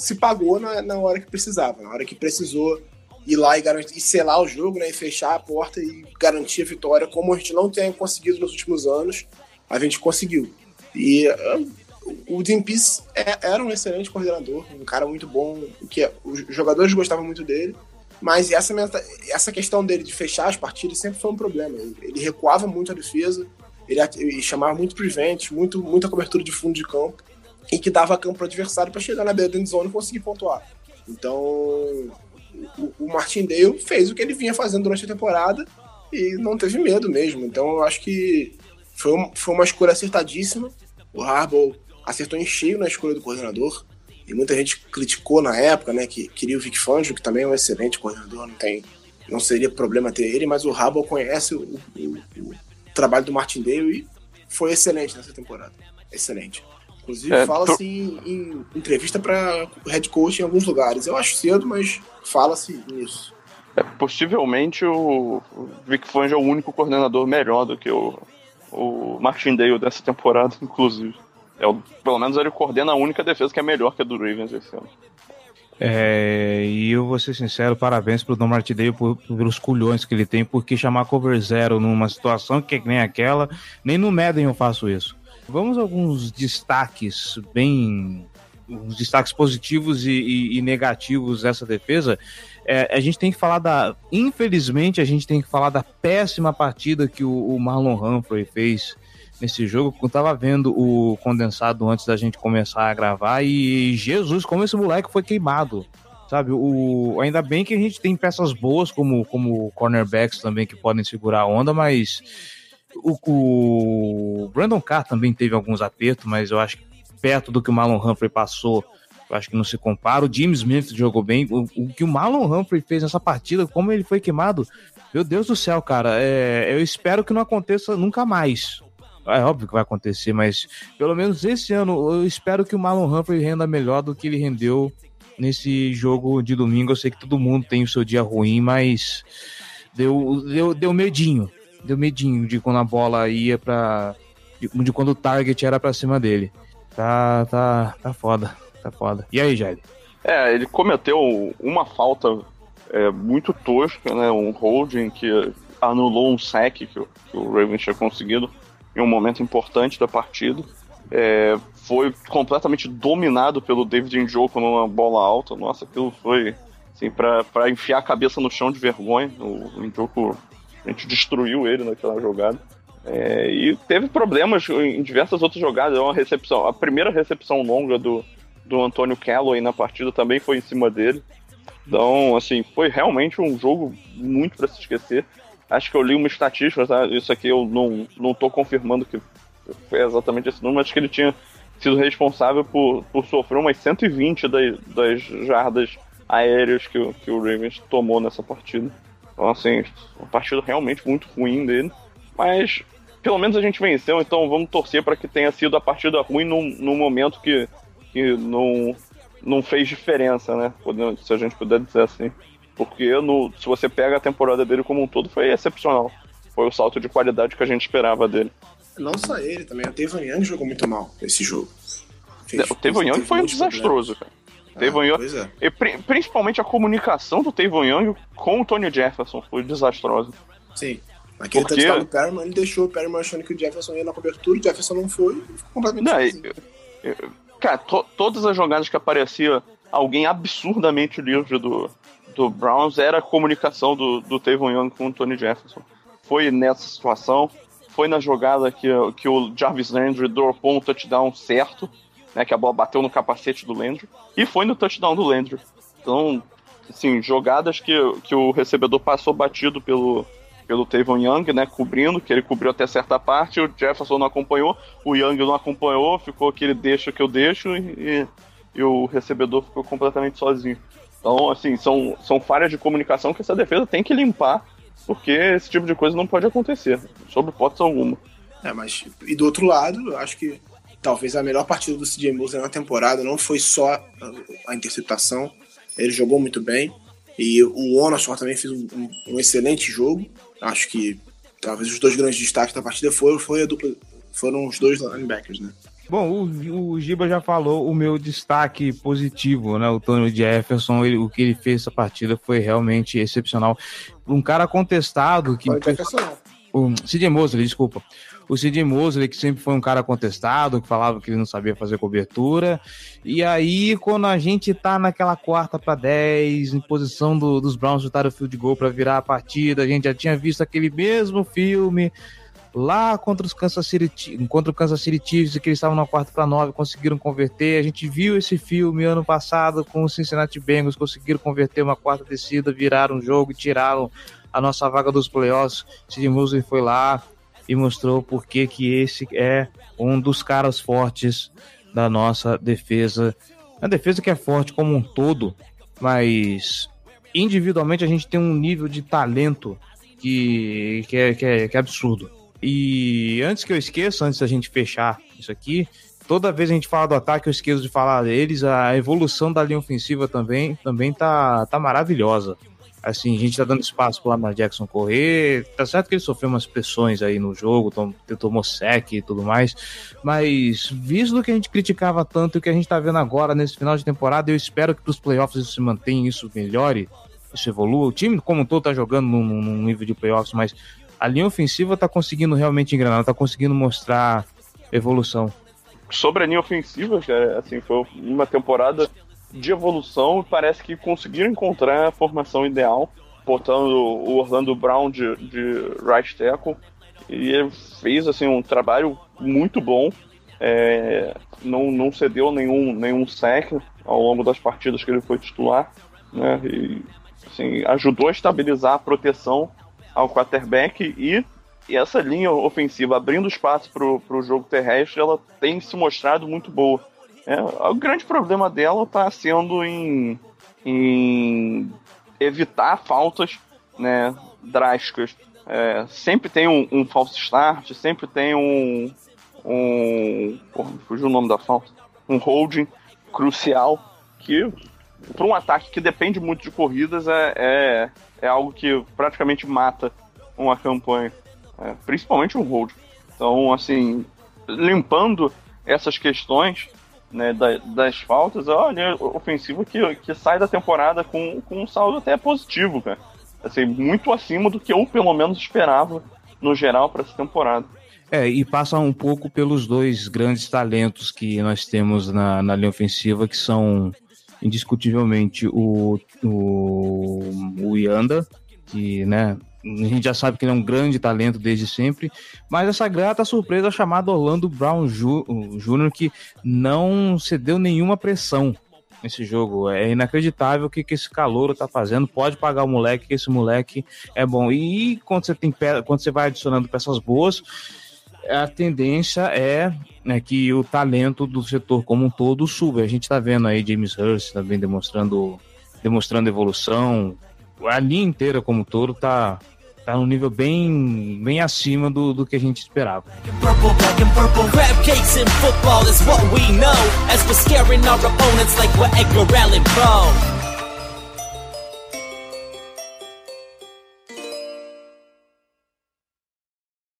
se pagou na, na hora que precisava, na hora que precisou ir lá e, garantir, e selar o jogo, né, e fechar a porta e garantir a vitória, como a gente não tem conseguido nos últimos anos, a gente conseguiu. E é, o Dean Peace é- era um excelente coordenador, um cara muito bom, que é- os jogadores gostavam muito dele, mas essa, essa questão dele de fechar as partidas sempre foi um problema. Ele, ele recuava muito a defesa, ele, ele chamava muito prevent, muito, muita cobertura de fundo de campo, e que dava campo para o adversário para chegar na beira da zone e conseguir pontuar. Então, o, o Martindale fez o que ele vinha fazendo durante a temporada e não teve medo mesmo. Então, eu acho que foi, um- foi uma escolha acertadíssima. O Harbaugh acertou em cheio na escolha do coordenador. E muita gente criticou na época, né, que queria o Vic Fangio, que também é um excelente coordenador, não tem, não seria problema ter ele, mas o Harbaugh conhece o, o- o trabalho do Martindale e foi excelente nessa temporada. Excelente. Inclusive, É, fala-se em, em entrevista para head coach em alguns lugares. Eu acho cedo, mas fala-se nisso. É, possivelmente o Vic Fangio é o único coordenador melhor do que o, o Martindale dessa temporada, inclusive. É o, pelo menos ele coordena a única defesa que é melhor que a do Ravens esse ano. É, e eu vou ser sincero, parabéns pro Dom Martindale por, pelos culhões que ele tem, porque chamar cover zero numa situação que que nem aquela, nem no Madden eu faço isso. Vamos a alguns destaques bem. uns destaques positivos e, e- e negativos dessa defesa. É, a gente tem que falar da. Infelizmente, a gente tem que falar da péssima partida que o, o Marlon Humphrey fez nesse jogo. Eu tava vendo o condensado antes da gente começar a gravar e Jesus, como esse moleque foi queimado. Sabe, o, ainda bem que a gente tem peças boas como, como cornerbacks também que podem segurar a onda, mas o, o Brandon Carr também teve alguns apertos, mas eu acho que perto do que o Marlon Humphrey passou, eu acho que não se compara. O Jim Smith jogou bem. O, o que o Marlon Humphrey fez nessa partida, como ele foi queimado, meu Deus do céu, cara, é, eu espero que não aconteça nunca mais. É óbvio que vai acontecer, mas pelo menos esse ano eu espero que o Marlon Humphrey renda melhor do que ele rendeu nesse jogo de domingo. Eu sei que todo mundo tem o seu dia ruim, mas deu, deu, deu medinho. Deu medinho de quando a bola ia pra. de, de quando o target era pra cima dele. Tá, tá, tá foda, tá foda. E aí, Jair? É, ele cometeu uma falta é, muito tosca, né? Um holding que anulou um sec que, o- que o Ravens tinha conseguido em um momento importante da partida. É, foi completamente dominado pelo David Njoku numa bola alta. Nossa, aquilo foi assim, pra enfiar a cabeça no chão de vergonha. O, o Njoku, a gente destruiu ele naquela jogada. É, e teve problemas em diversas outras jogadas. É Uma recepção, a primeira recepção longa do, do Antônio Calloway na partida também foi em cima dele. Então, assim, foi realmente um jogo muito para se esquecer. Acho que eu li uma estatística, tá? isso aqui eu não, não tô confirmando que foi exatamente esse número, mas que ele tinha sido responsável por, por sofrer umas 120 das, das jardas aéreas que, que o Ravens tomou nessa partida. Então, assim, uma partida realmente muito ruim dele. Mas pelo menos a gente venceu, então vamos torcer para que tenha sido a partida ruim num, num momento que, que não, não fez diferença, né? Podendo- Se a gente puder dizer assim. Porque no, se você pega a temporada dele como um todo, foi excepcional. Foi o salto de qualidade que a gente esperava dele. Não só ele também, o Tevan Young jogou muito mal esse jogo. o Tevon Young foi um desastroso, cara. Tevon Young, Pois é. e pri- principalmente a comunicação do Tevon Young com o Tony Jefferson foi desastrosa. Sim. Naquele Porque- touchdown do Perryman, ele deixou o Perryman achando que o Jefferson ia na cobertura, o Jefferson não foi e ficou completamente Não, eu- cara, to- todas as jogadas que aparecia alguém absurdamente livre do, do Browns era a comunicação do, do Tavon Young com o Tony Jefferson. Foi nessa situação, foi na jogada que, que o Jarvis Landry dropou um touchdown certo, né, que a bola bateu no capacete do Landry, e foi no touchdown do Landry. Então, assim, jogadas que, que o recebedor passou batido pelo, pelo Tavon Young, né, cobrindo, que ele cobriu até certa parte, o Jefferson não acompanhou, o Young não acompanhou, ficou aquele deixa que eu deixo e, e o recebedor ficou completamente sozinho. Então, assim, são, são falhas de comunicação que essa defesa tem que limpar, porque esse tipo de coisa não pode acontecer, sob hipótese alguma. É, mas e do outro lado, eu acho que talvez a melhor partida do CJ Mosley na temporada não foi só a, interceptação, ele jogou muito bem e o Onashor também fez um, um- um excelente jogo. Acho que talvez os dois grandes destaques da partida foram, foi dupla, foram os dois linebackers, né? Bom, o, o Giba já falou o meu destaque positivo, né? O Tony Jefferson, ele- o que ele fez essa partida foi realmente excepcional. Um cara contestado que. Foi. O CJ Mosley, desculpa. O CJ Mosley, que sempre foi um cara contestado, que falava que ele não sabia fazer cobertura. E aí, quando a gente tá naquela quarta para 10, em posição do- dos Browns chutar o field goal para virar a partida, a gente já tinha visto aquele mesmo filme lá contra os Kansas City, contra o Kansas City Chiefs, que eles estavam na quarta para 9, conseguiram converter. A gente viu esse filme ano passado com os Cincinnati Bengals, conseguiram converter uma quarta descida, viraram o jogo e tiraram a nossa vaga dos playoffs. Sid Mosley foi lá e mostrou por que que esse é um dos caras fortes da nossa defesa. A defesa que é forte como um todo, mas individualmente a gente tem um nível de talento que, que, é, que, é, que é absurdo. E antes que eu esqueça, antes da gente fechar isso aqui, toda vez a gente fala do ataque, eu esqueço de falar deles, a evolução da linha ofensiva também, também tá, tá maravilhosa. Assim, a gente tá dando espaço pro Lamar Jackson correr. Tá certo que ele sofreu umas pressões aí no jogo, tom- tomou sec e tudo mais. Mas, visto do que a gente criticava tanto e o que a gente tá vendo agora nesse final de temporada, eu espero que pros playoffs isso se mantenha, isso melhore, isso evolua. O time, como um todo, tá jogando num, num nível de playoffs, mas a linha ofensiva tá conseguindo realmente engrenar, tá conseguindo mostrar evolução. Sobre a linha ofensiva, cara, assim, foi uma temporada de evolução e parece que conseguiram encontrar a formação ideal, botando o Orlando Brown de, de right tackle e ele fez assim um trabalho muito bom. É, não, não cedeu nenhum, nenhum sack ao longo das partidas que ele foi titular, né? E assim, ajudou a estabilizar a proteção ao quarterback e, e essa linha ofensiva abrindo espaço para o jogo terrestre, ela tem se mostrado muito boa. É, o grande problema dela está sendo em, em evitar faltas né, drásticas. É, sempre tem um, um false start, sempre tem um. um porra, fugiu o nome da falta. Um holding crucial que, para um ataque que depende muito de corridas, é, é, é algo que praticamente mata uma campanha. É, principalmente um hold. Então, assim, limpando essas questões né, da- das faltas, olha, ofensiva que, que sai da temporada com, com um saldo até positivo, cara. Assim, muito acima do que eu, pelo menos, esperava no geral para essa temporada. É, e passa um pouco pelos dois grandes talentos que nós temos na, na linha ofensiva, que são indiscutivelmente o, o, o Yanda, que, né, a gente já sabe que ele é um grande talento desde sempre, mas essa grata surpresa chamada Orlando Brown Jr., que não cedeu nenhuma pressão nesse jogo. É inacreditável o que, que esse calouro tá fazendo. Pode pagar o moleque, que esse moleque é bom. E quando você tem quando você vai adicionando peças boas, a tendência é né, que o talento do setor como um todo suba. A gente tá vendo aí James Hurst também demonstrando, demonstrando evolução. A linha inteira como um todo tá, tá num nível bem, bem acima do, do que a gente esperava. Purple, black and purple. Crab cakes in football is what we know. As we're scaring our opponents like we're Edgar Allan Poe.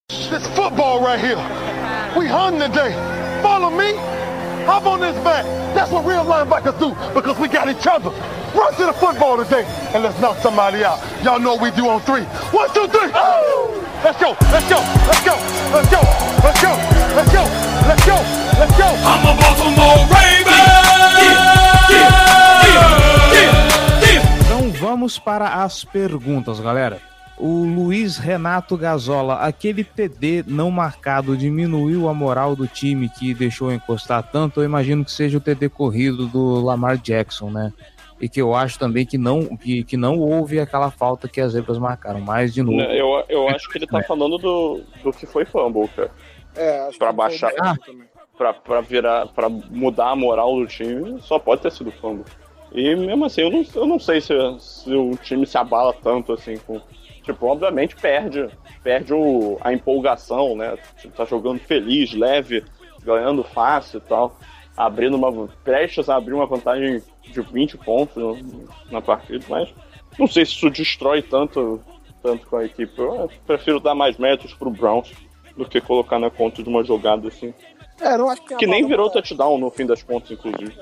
This football right here. We hunting today this man. That's what real linebackers do because we got each other. Run to the football today and let's knock somebody out. Y'all know we do on three. One, two, three. Oh! Let's go, let's go, let's go, let's go, let's go, let's go, let's go, let's go. I'm a Baltimore Raven! Então vamos para as perguntas, galera. O Luiz Renato Gazola, aquele TD não marcado diminuiu a moral do time que deixou encostar tanto? Eu imagino que seja o TD corrido do Lamar Jackson, né? E que eu acho também que não, que, que não houve aquela falta que as zebras marcaram. Mas, de novo. Eu, eu acho que ele tá falando do, do que foi fumble, cara. É, acho Pra que baixar. também. Pra, pra virar, pra mudar a moral do time, só pode ter sido fumble. E mesmo assim, eu não, eu não sei se, se o time se abala tanto assim com. Tipo, obviamente perde, perde o, a empolgação, né? Tipo, tá jogando feliz, leve, ganhando fácil e tal. Abrindo uma. prestes a abrir uma vantagem de 20 pontos no- na partida, mas não sei se isso destrói tanto, tanto com a equipe. Eu prefiro dar mais méritos pro Browns do que colocar na conta de uma jogada assim. É, não acho que Que nem virou moral. touchdown no fim das contas, inclusive.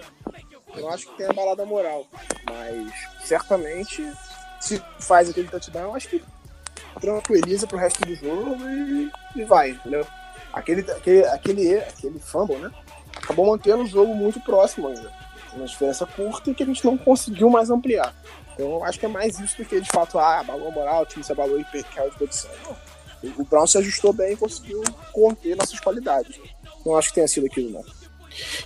Eu não acho que tem a balada moral. Mas certamente, se faz aquele touchdown, eu acho que tranquiliza pro resto do jogo e, e vai, entendeu? Aquele, aquele, aquele, aquele fumble, né? Acabou mantendo o jogo muito próximo ainda. Uma diferença curta e que a gente não conseguiu mais ampliar. Então eu acho que é mais isso do que de fato, ah, abalou a moral, o time se abalou e caiu de. Não. O Brown se ajustou bem e conseguiu conter nossas qualidades. Não acho que tenha sido aquilo, não.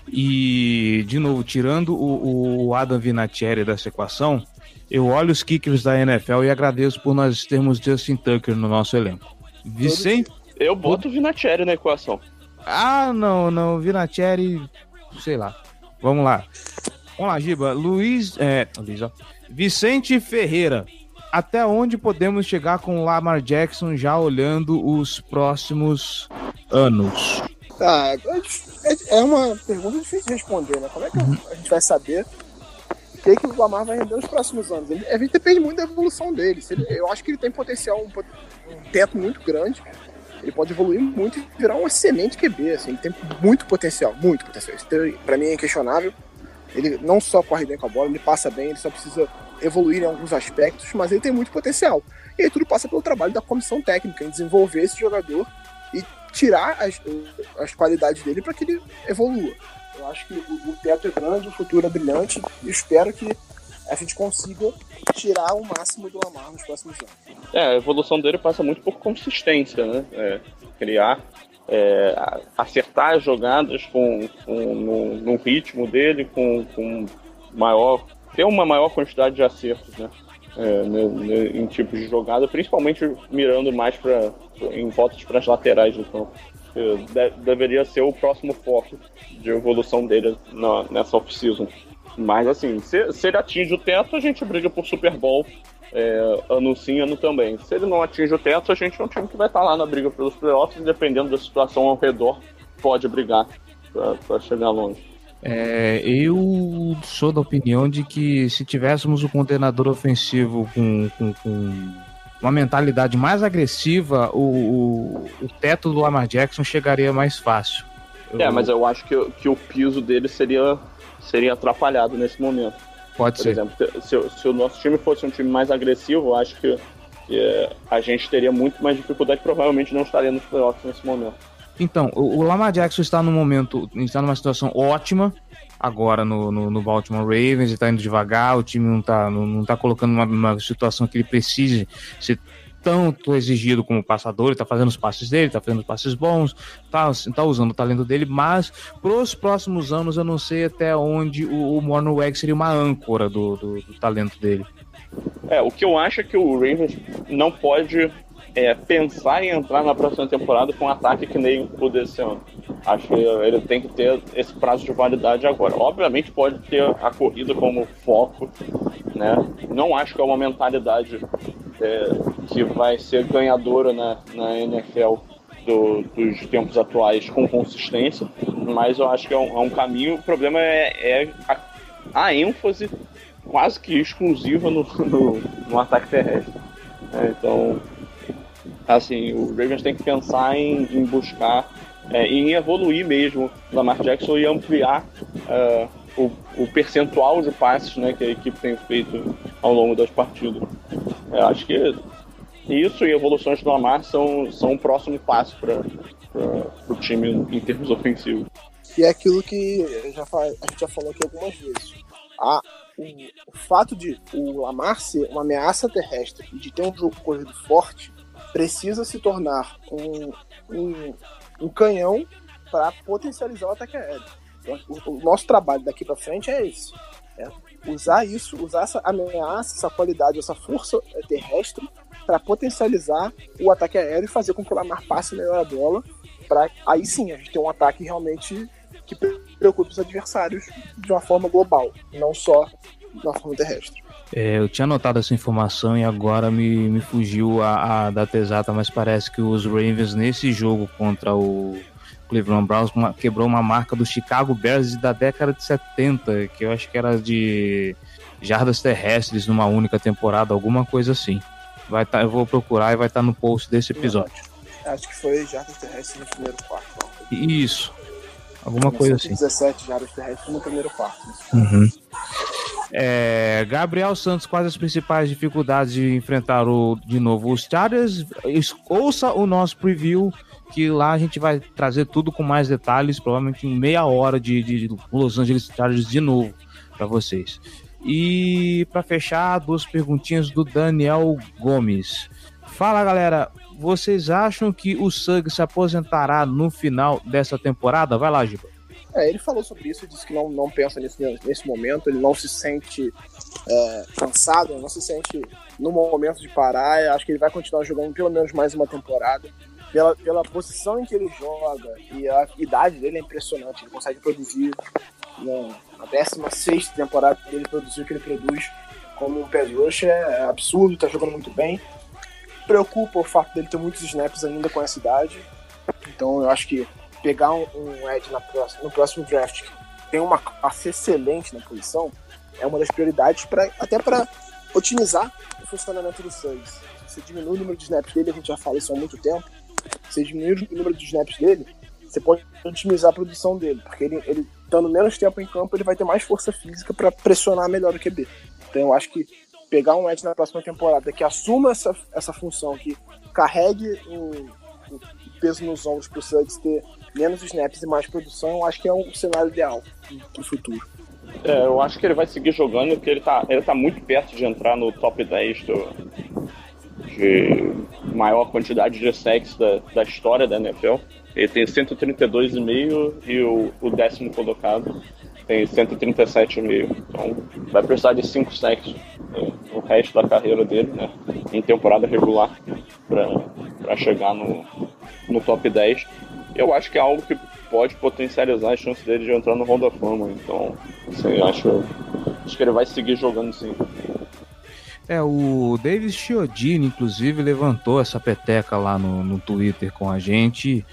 E, de novo, tirando o, o Adam Vinatieri dessa equação, eu olho os kickers da NFL e agradeço por nós termos Justin Tucker no nosso elenco. Vicente. Eu boto o Vinatieri na equação. Ah, não, não. Vinatieri. Sei lá. Vamos lá. Vamos lá, Giba. Luiz. É, Luiz, ó. Vicente Ferreira. Até onde podemos chegar com o Lamar Jackson já olhando os próximos anos? Tá, é, é uma pergunta difícil de responder, né? Como é que a gente vai saber que, que o Lamar vai render nos próximos anos? Ele, a gente depende muito da evolução dele. Ele- eu acho que ele tem potencial, um, um teto muito grande. Ele pode evoluir muito e virar um excelente QB. Assim, ele tem muito potencial, muito potencial. Isso pra mim é inquestionável. Ele não só corre bem com a bola, ele passa bem, ele só precisa evoluir em alguns aspectos, mas ele tem muito potencial. E aí tudo passa pelo trabalho da comissão técnica, em desenvolver esse jogador e tirar as, as qualidades dele para que ele evolua. Eu acho que o, o teto é grande, o futuro é brilhante e espero que a gente consiga tirar o máximo do Lamar nos próximos anos. É, a evolução dele passa muito por consistência, né? É, criar, é, acertar as jogadas com, com no, no ritmo dele, com, com maior. ter uma maior quantidade de acertos, né? É, em tipos de jogada, principalmente mirando mais pra, em voltas para as laterais do campo. É, de- deveria ser o próximo foco de evolução dele na, nessa off-season. Mas assim, se, se ele atinge o teto, a gente briga por Super Bowl é, ano sim, ano também. Se ele não atinge o teto, a gente é um time que vai estar lá na briga pelos playoffs, dependendo da situação ao redor, pode brigar para chegar longe. É, eu sou da opinião de que se tivéssemos o coordenador ofensivo com, com- com uma mentalidade mais agressiva, o, o, o teto do Lamar Jackson chegaria mais fácil. É, mas eu acho que, que o piso dele seria, seria atrapalhado nesse momento. Pode Por ser. exemplo, se, se o nosso time fosse um time mais agressivo, eu acho que é, a gente teria muito mais dificuldade, provavelmente não estaria nos playoffs nesse momento. Então, o, o Lamar Jackson está no momento, está numa situação ótima agora no, no, no Baltimore Ravens, ele está indo devagar, o time não está não, não tá colocando uma, uma situação que ele precise ser tanto exigido como passador, ele tá fazendo os passes dele, tá fazendo os passes bons, tá, tá usando o talento dele, mas pros próximos anos eu não sei até onde o, o Mornweg seria uma âncora do, do, do talento dele. É, o que eu acho é que o Ravens não pode é, pensar em entrar na próxima temporada com um ataque que nem o desse ano. Acho que ele tem que ter esse prazo de validade agora. Obviamente pode ter a corrida como foco, né? Não acho que é uma mentalidade é, que vai ser ganhadora na, na NFL do- dos tempos atuais com consistência, mas eu acho que é um, é um caminho. O problema é, é a, a ênfase quase que exclusiva no, no, no ataque terrestre. É, então, assim, o Ravens tem que pensar em, em buscar é, em evoluir mesmo Lamar Jackson e ampliar uh, o, o, percentual de passes né, que a equipe tem feito ao longo das partidas. Eu acho que isso e evoluções do Lamar são, são próximo passo para o time em termos ofensivos. E é aquilo que já, a gente já falou aqui algumas vezes. A, o, o, fato de o Lamar ser uma ameaça terrestre e de ter um jogo corrido forte precisa se tornar um, um, um canhão para potencializar o ataque aéreo. Então, o, o, nosso trabalho daqui para frente é esse. É usar isso, usar essa ameaça, essa qualidade, essa força terrestre para potencializar o ataque aéreo e fazer com que o Lamar passe melhor a bola. Para aí sim a gente ter um ataque realmente que preocupe os adversários de uma forma global, não só de uma forma terrestre. É, eu tinha notado essa informação e agora me, me fugiu a, a data exata, mas parece que os Ravens nesse jogo contra o Cleveland Browns quebrou uma marca do Chicago Bears da década de 70, que eu acho que era de jardas terrestres numa única temporada, alguma coisa assim. Vai tá, eu vou procurar e vai estar tá no post desse episódio. Acho que foi jardas terrestres no primeiro quarto. Isso. Alguma coisa assim. 17 jardas terrestres no primeiro quarto. Uhum. É, Gabriel Santos, quais as principais dificuldades de enfrentar o, de novo os Chargers? Ouça o nosso preview, que lá a gente vai trazer tudo com mais detalhes, provavelmente em meia hora de, de, de Los Angeles Chargers de novo para vocês. E para fechar, duas perguntinhas do Daniel Gomes. Fala galera, vocês acham que o Sugg se aposentará no final dessa temporada? Vai lá, Giba. É, ele falou sobre isso, disse que não, não pensa nesse, nesse momento, ele não se sente é, cansado, não se sente no momento de parar. Eu acho que ele vai continuar jogando pelo menos mais uma temporada. Pela, pela posição em que ele joga e a idade dele é impressionante. Ele consegue produzir né, na 16 temporada ele produziu o que ele produz como um pass rush é absurdo, tá jogando muito bem. Preocupa o fato dele ter muitos snaps ainda com essa idade. Então eu acho que pegar um, um Ed na próxima, no próximo draft tem uma classe excelente na posição é uma das prioridades para até para otimizar o funcionamento do Suns. Você diminui o número de snaps dele, a gente já fala isso há muito tempo. Você diminui o número de snaps dele, você pode otimizar a produção dele, porque ele, ele menos tempo em campo, ele vai ter mais força física para pressionar melhor o QB. Então eu acho que pegar um Ed na próxima temporada que assuma essa, essa função, que carregue o, o peso nos ombros para o Suggs ter menos snaps e mais produção, eu acho que é um cenário ideal para o futuro. É, eu acho que ele vai seguir jogando, porque ele está ele tá muito perto de entrar no top 10 do, de maior quantidade de sacks da, da história da NFL. Ele tem 132,5 e o, o décimo colocado tem 137,5. Então vai precisar de 5 sacks né, o resto da carreira dele, né? Em temporada regular para chegar no, no top 10. Eu acho que é algo que pode potencializar a chance dele de entrar no Hall da Fama. Então, assim, acho, acho que ele vai seguir jogando sim. É, o Davis Chiodini, inclusive, levantou essa peteca lá no, no Twitter com a gente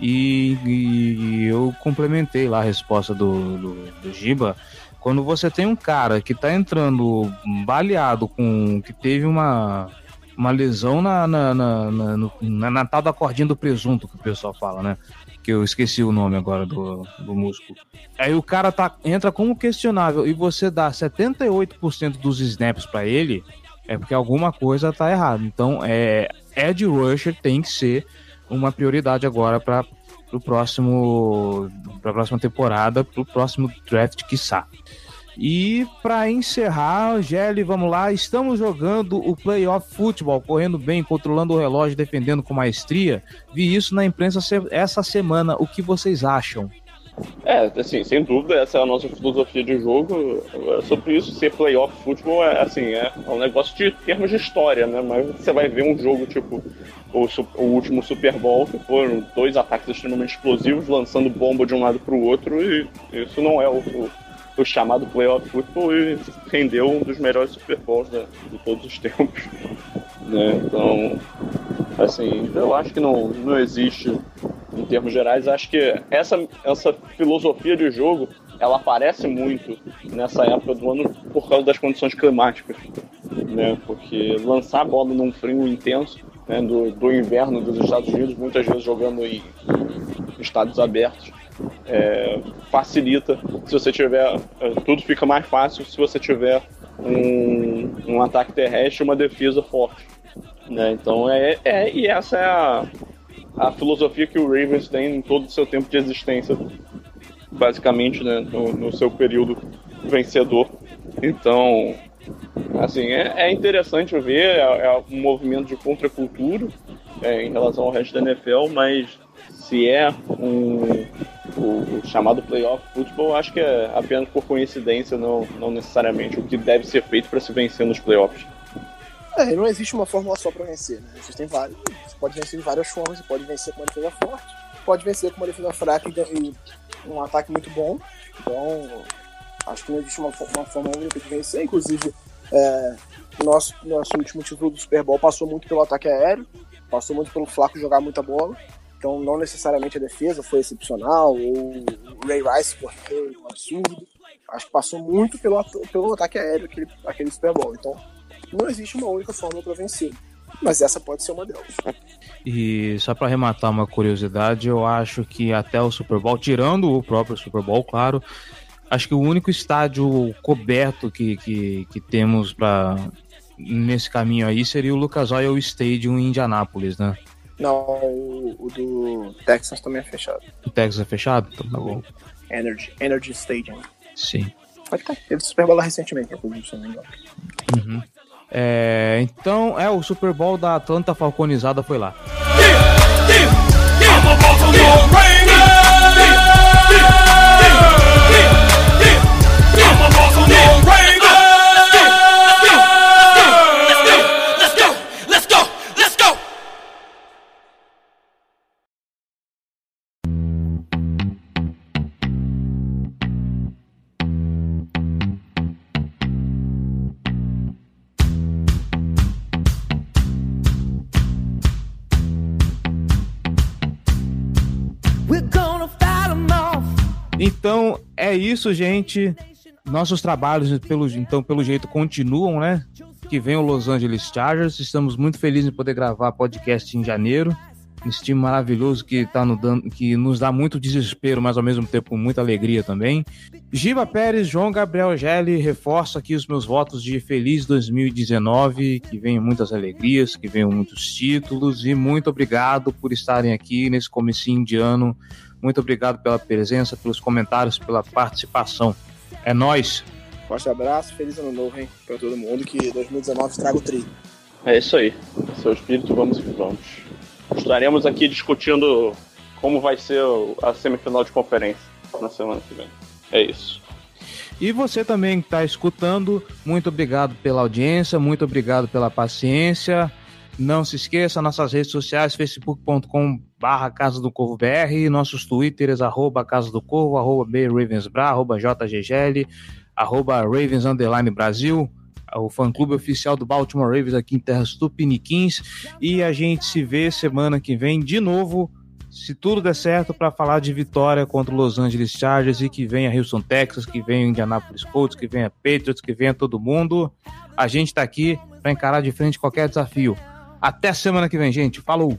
e, e eu complementei lá a resposta do, do, do Giba. Quando você tem um cara que tá entrando baleado com. que teve uma, uma lesão na, na, na, na, na, na tal da cordinha do presunto, que o pessoal fala, né? Que eu esqueci o nome agora do, do músculo. Aí o cara tá, entra como questionável e você dá 78% dos snaps para ele, é porque alguma coisa tá errada. Então, é, Ed Rusher tem que ser uma prioridade agora para o próximo para a próxima temporada, para o próximo draft, quiçá. E para encerrar, Gelli, vamos lá, estamos jogando o playoff futebol, correndo bem, controlando o relógio, defendendo com maestria. Vi isso na imprensa essa semana. O que vocês acham? É, assim, sem dúvida, essa é a nossa filosofia de jogo. Sobre isso, ser playoff futebol é assim, é um negócio de termos de história, né? Mas você vai ver um jogo tipo o, o último Super Bowl, que foram dois ataques extremamente explosivos, lançando bomba de um lado para o outro, e isso não é o, o, o chamado playoff futebol e rendeu um dos melhores Super Bowls né, de todos os tempos. Né? Então, assim, eu acho que não, não existe em termos gerais. Acho que essa, essa filosofia de jogo ela aparece muito nessa época do ano por causa das condições climáticas, né? Porque lançar a bola num frio intenso, né? do, do inverno dos Estados Unidos, muitas vezes jogando em estados abertos é, facilita. Se você tiver. é, Tudo fica mais fácil se você tiver um, um ataque terrestre uma defesa forte. Né? Então é, é. E essa é a, a filosofia que o Ravens tem em todo o seu tempo de existência. Basicamente, né? no, no seu período vencedor. Então, assim, é, é interessante ver, é, é um movimento de contracultura é, em relação ao resto da NFL, mas se é um, o, o chamado playoff futebol, acho que é apenas por coincidência, não, não necessariamente o que deve ser feito para se vencer nos playoffs. É, não existe uma fórmula só pra vencer, né? Existem várias. Você pode vencer de várias formas, você pode vencer com uma defesa forte, pode vencer com uma defesa fraca e, um ataque muito bom. Então, acho que não existe uma, uma forma única de vencer. Inclusive, é, nosso, nosso último título do Super Bowl passou muito pelo ataque aéreo, passou muito pelo Flaco jogar muita bola. Então, não necessariamente a defesa foi excepcional, ou o Ray Rice foi um absurdo. Acho que passou muito pelo, pelo ataque aéreo aquele, aquele Super Bowl. Então, não existe uma única fórmula para vencer. Mas essa pode ser uma delas. E só para arrematar uma curiosidade, eu acho que até o Super Bowl, tirando o próprio Super Bowl, claro, acho que o único estádio coberto que, que, que temos para nesse caminho aí seria o Lucas Oil Stadium em Indianápolis, né? Não, o, o do Texas também é fechado. O Texas é fechado? Então tá bom. Energy, Energy Stadium. Sim. Pode estar. Teve Super Bowl lá recentemente, inclusive, se não me engano. Uhum. É, então, é, o Super Bowl da Atlanta Falconizada foi lá. I'm a Baltimore Então, é isso, gente. Nossos trabalhos, pelo, então, pelo jeito, continuam, né? Que vem o Los Angeles Chargers. Estamos muito felizes em poder gravar podcast em janeiro. Esse time maravilhoso que, tá no que nos dá muito desespero, mas ao mesmo tempo muita alegria também. Giba Pérez, João Gabriel Gelli, reforço aqui os meus votos de feliz 2019, que venham muitas alegrias, que venham muitos títulos e muito obrigado por estarem aqui nesse comecinho de ano. Muito obrigado pela presença, pelos comentários, pela participação. É nós. Forte abraço, feliz ano novo, hein? Pra todo mundo, que 2019 traga o tri. É isso aí. Seu espírito, vamos que vamos. Estaremos aqui discutindo como vai ser a semifinal de conferência na semana que vem. É isso. E você também que está escutando, muito obrigado pela audiência, muito obrigado pela paciência. Não se esqueça, nossas redes sociais, facebook.com barra Casa do Corvo BR, nossos twitters, arroba Casa do Corvo, arroba BRavensBra, arroba JGGL, arroba Ravens Underline Brasil, o fã-clube oficial do Baltimore Ravens aqui em Terras Tupiniquins. E a gente se vê semana que vem de novo se tudo der certo, para falar de vitória contra o Los Angeles Chargers e que venha Houston, Texas, que venha Indianapolis Colts, que venha Patriots, que venha todo mundo. A gente está aqui para encarar de frente qualquer desafio. Até semana que vem, gente. Falou!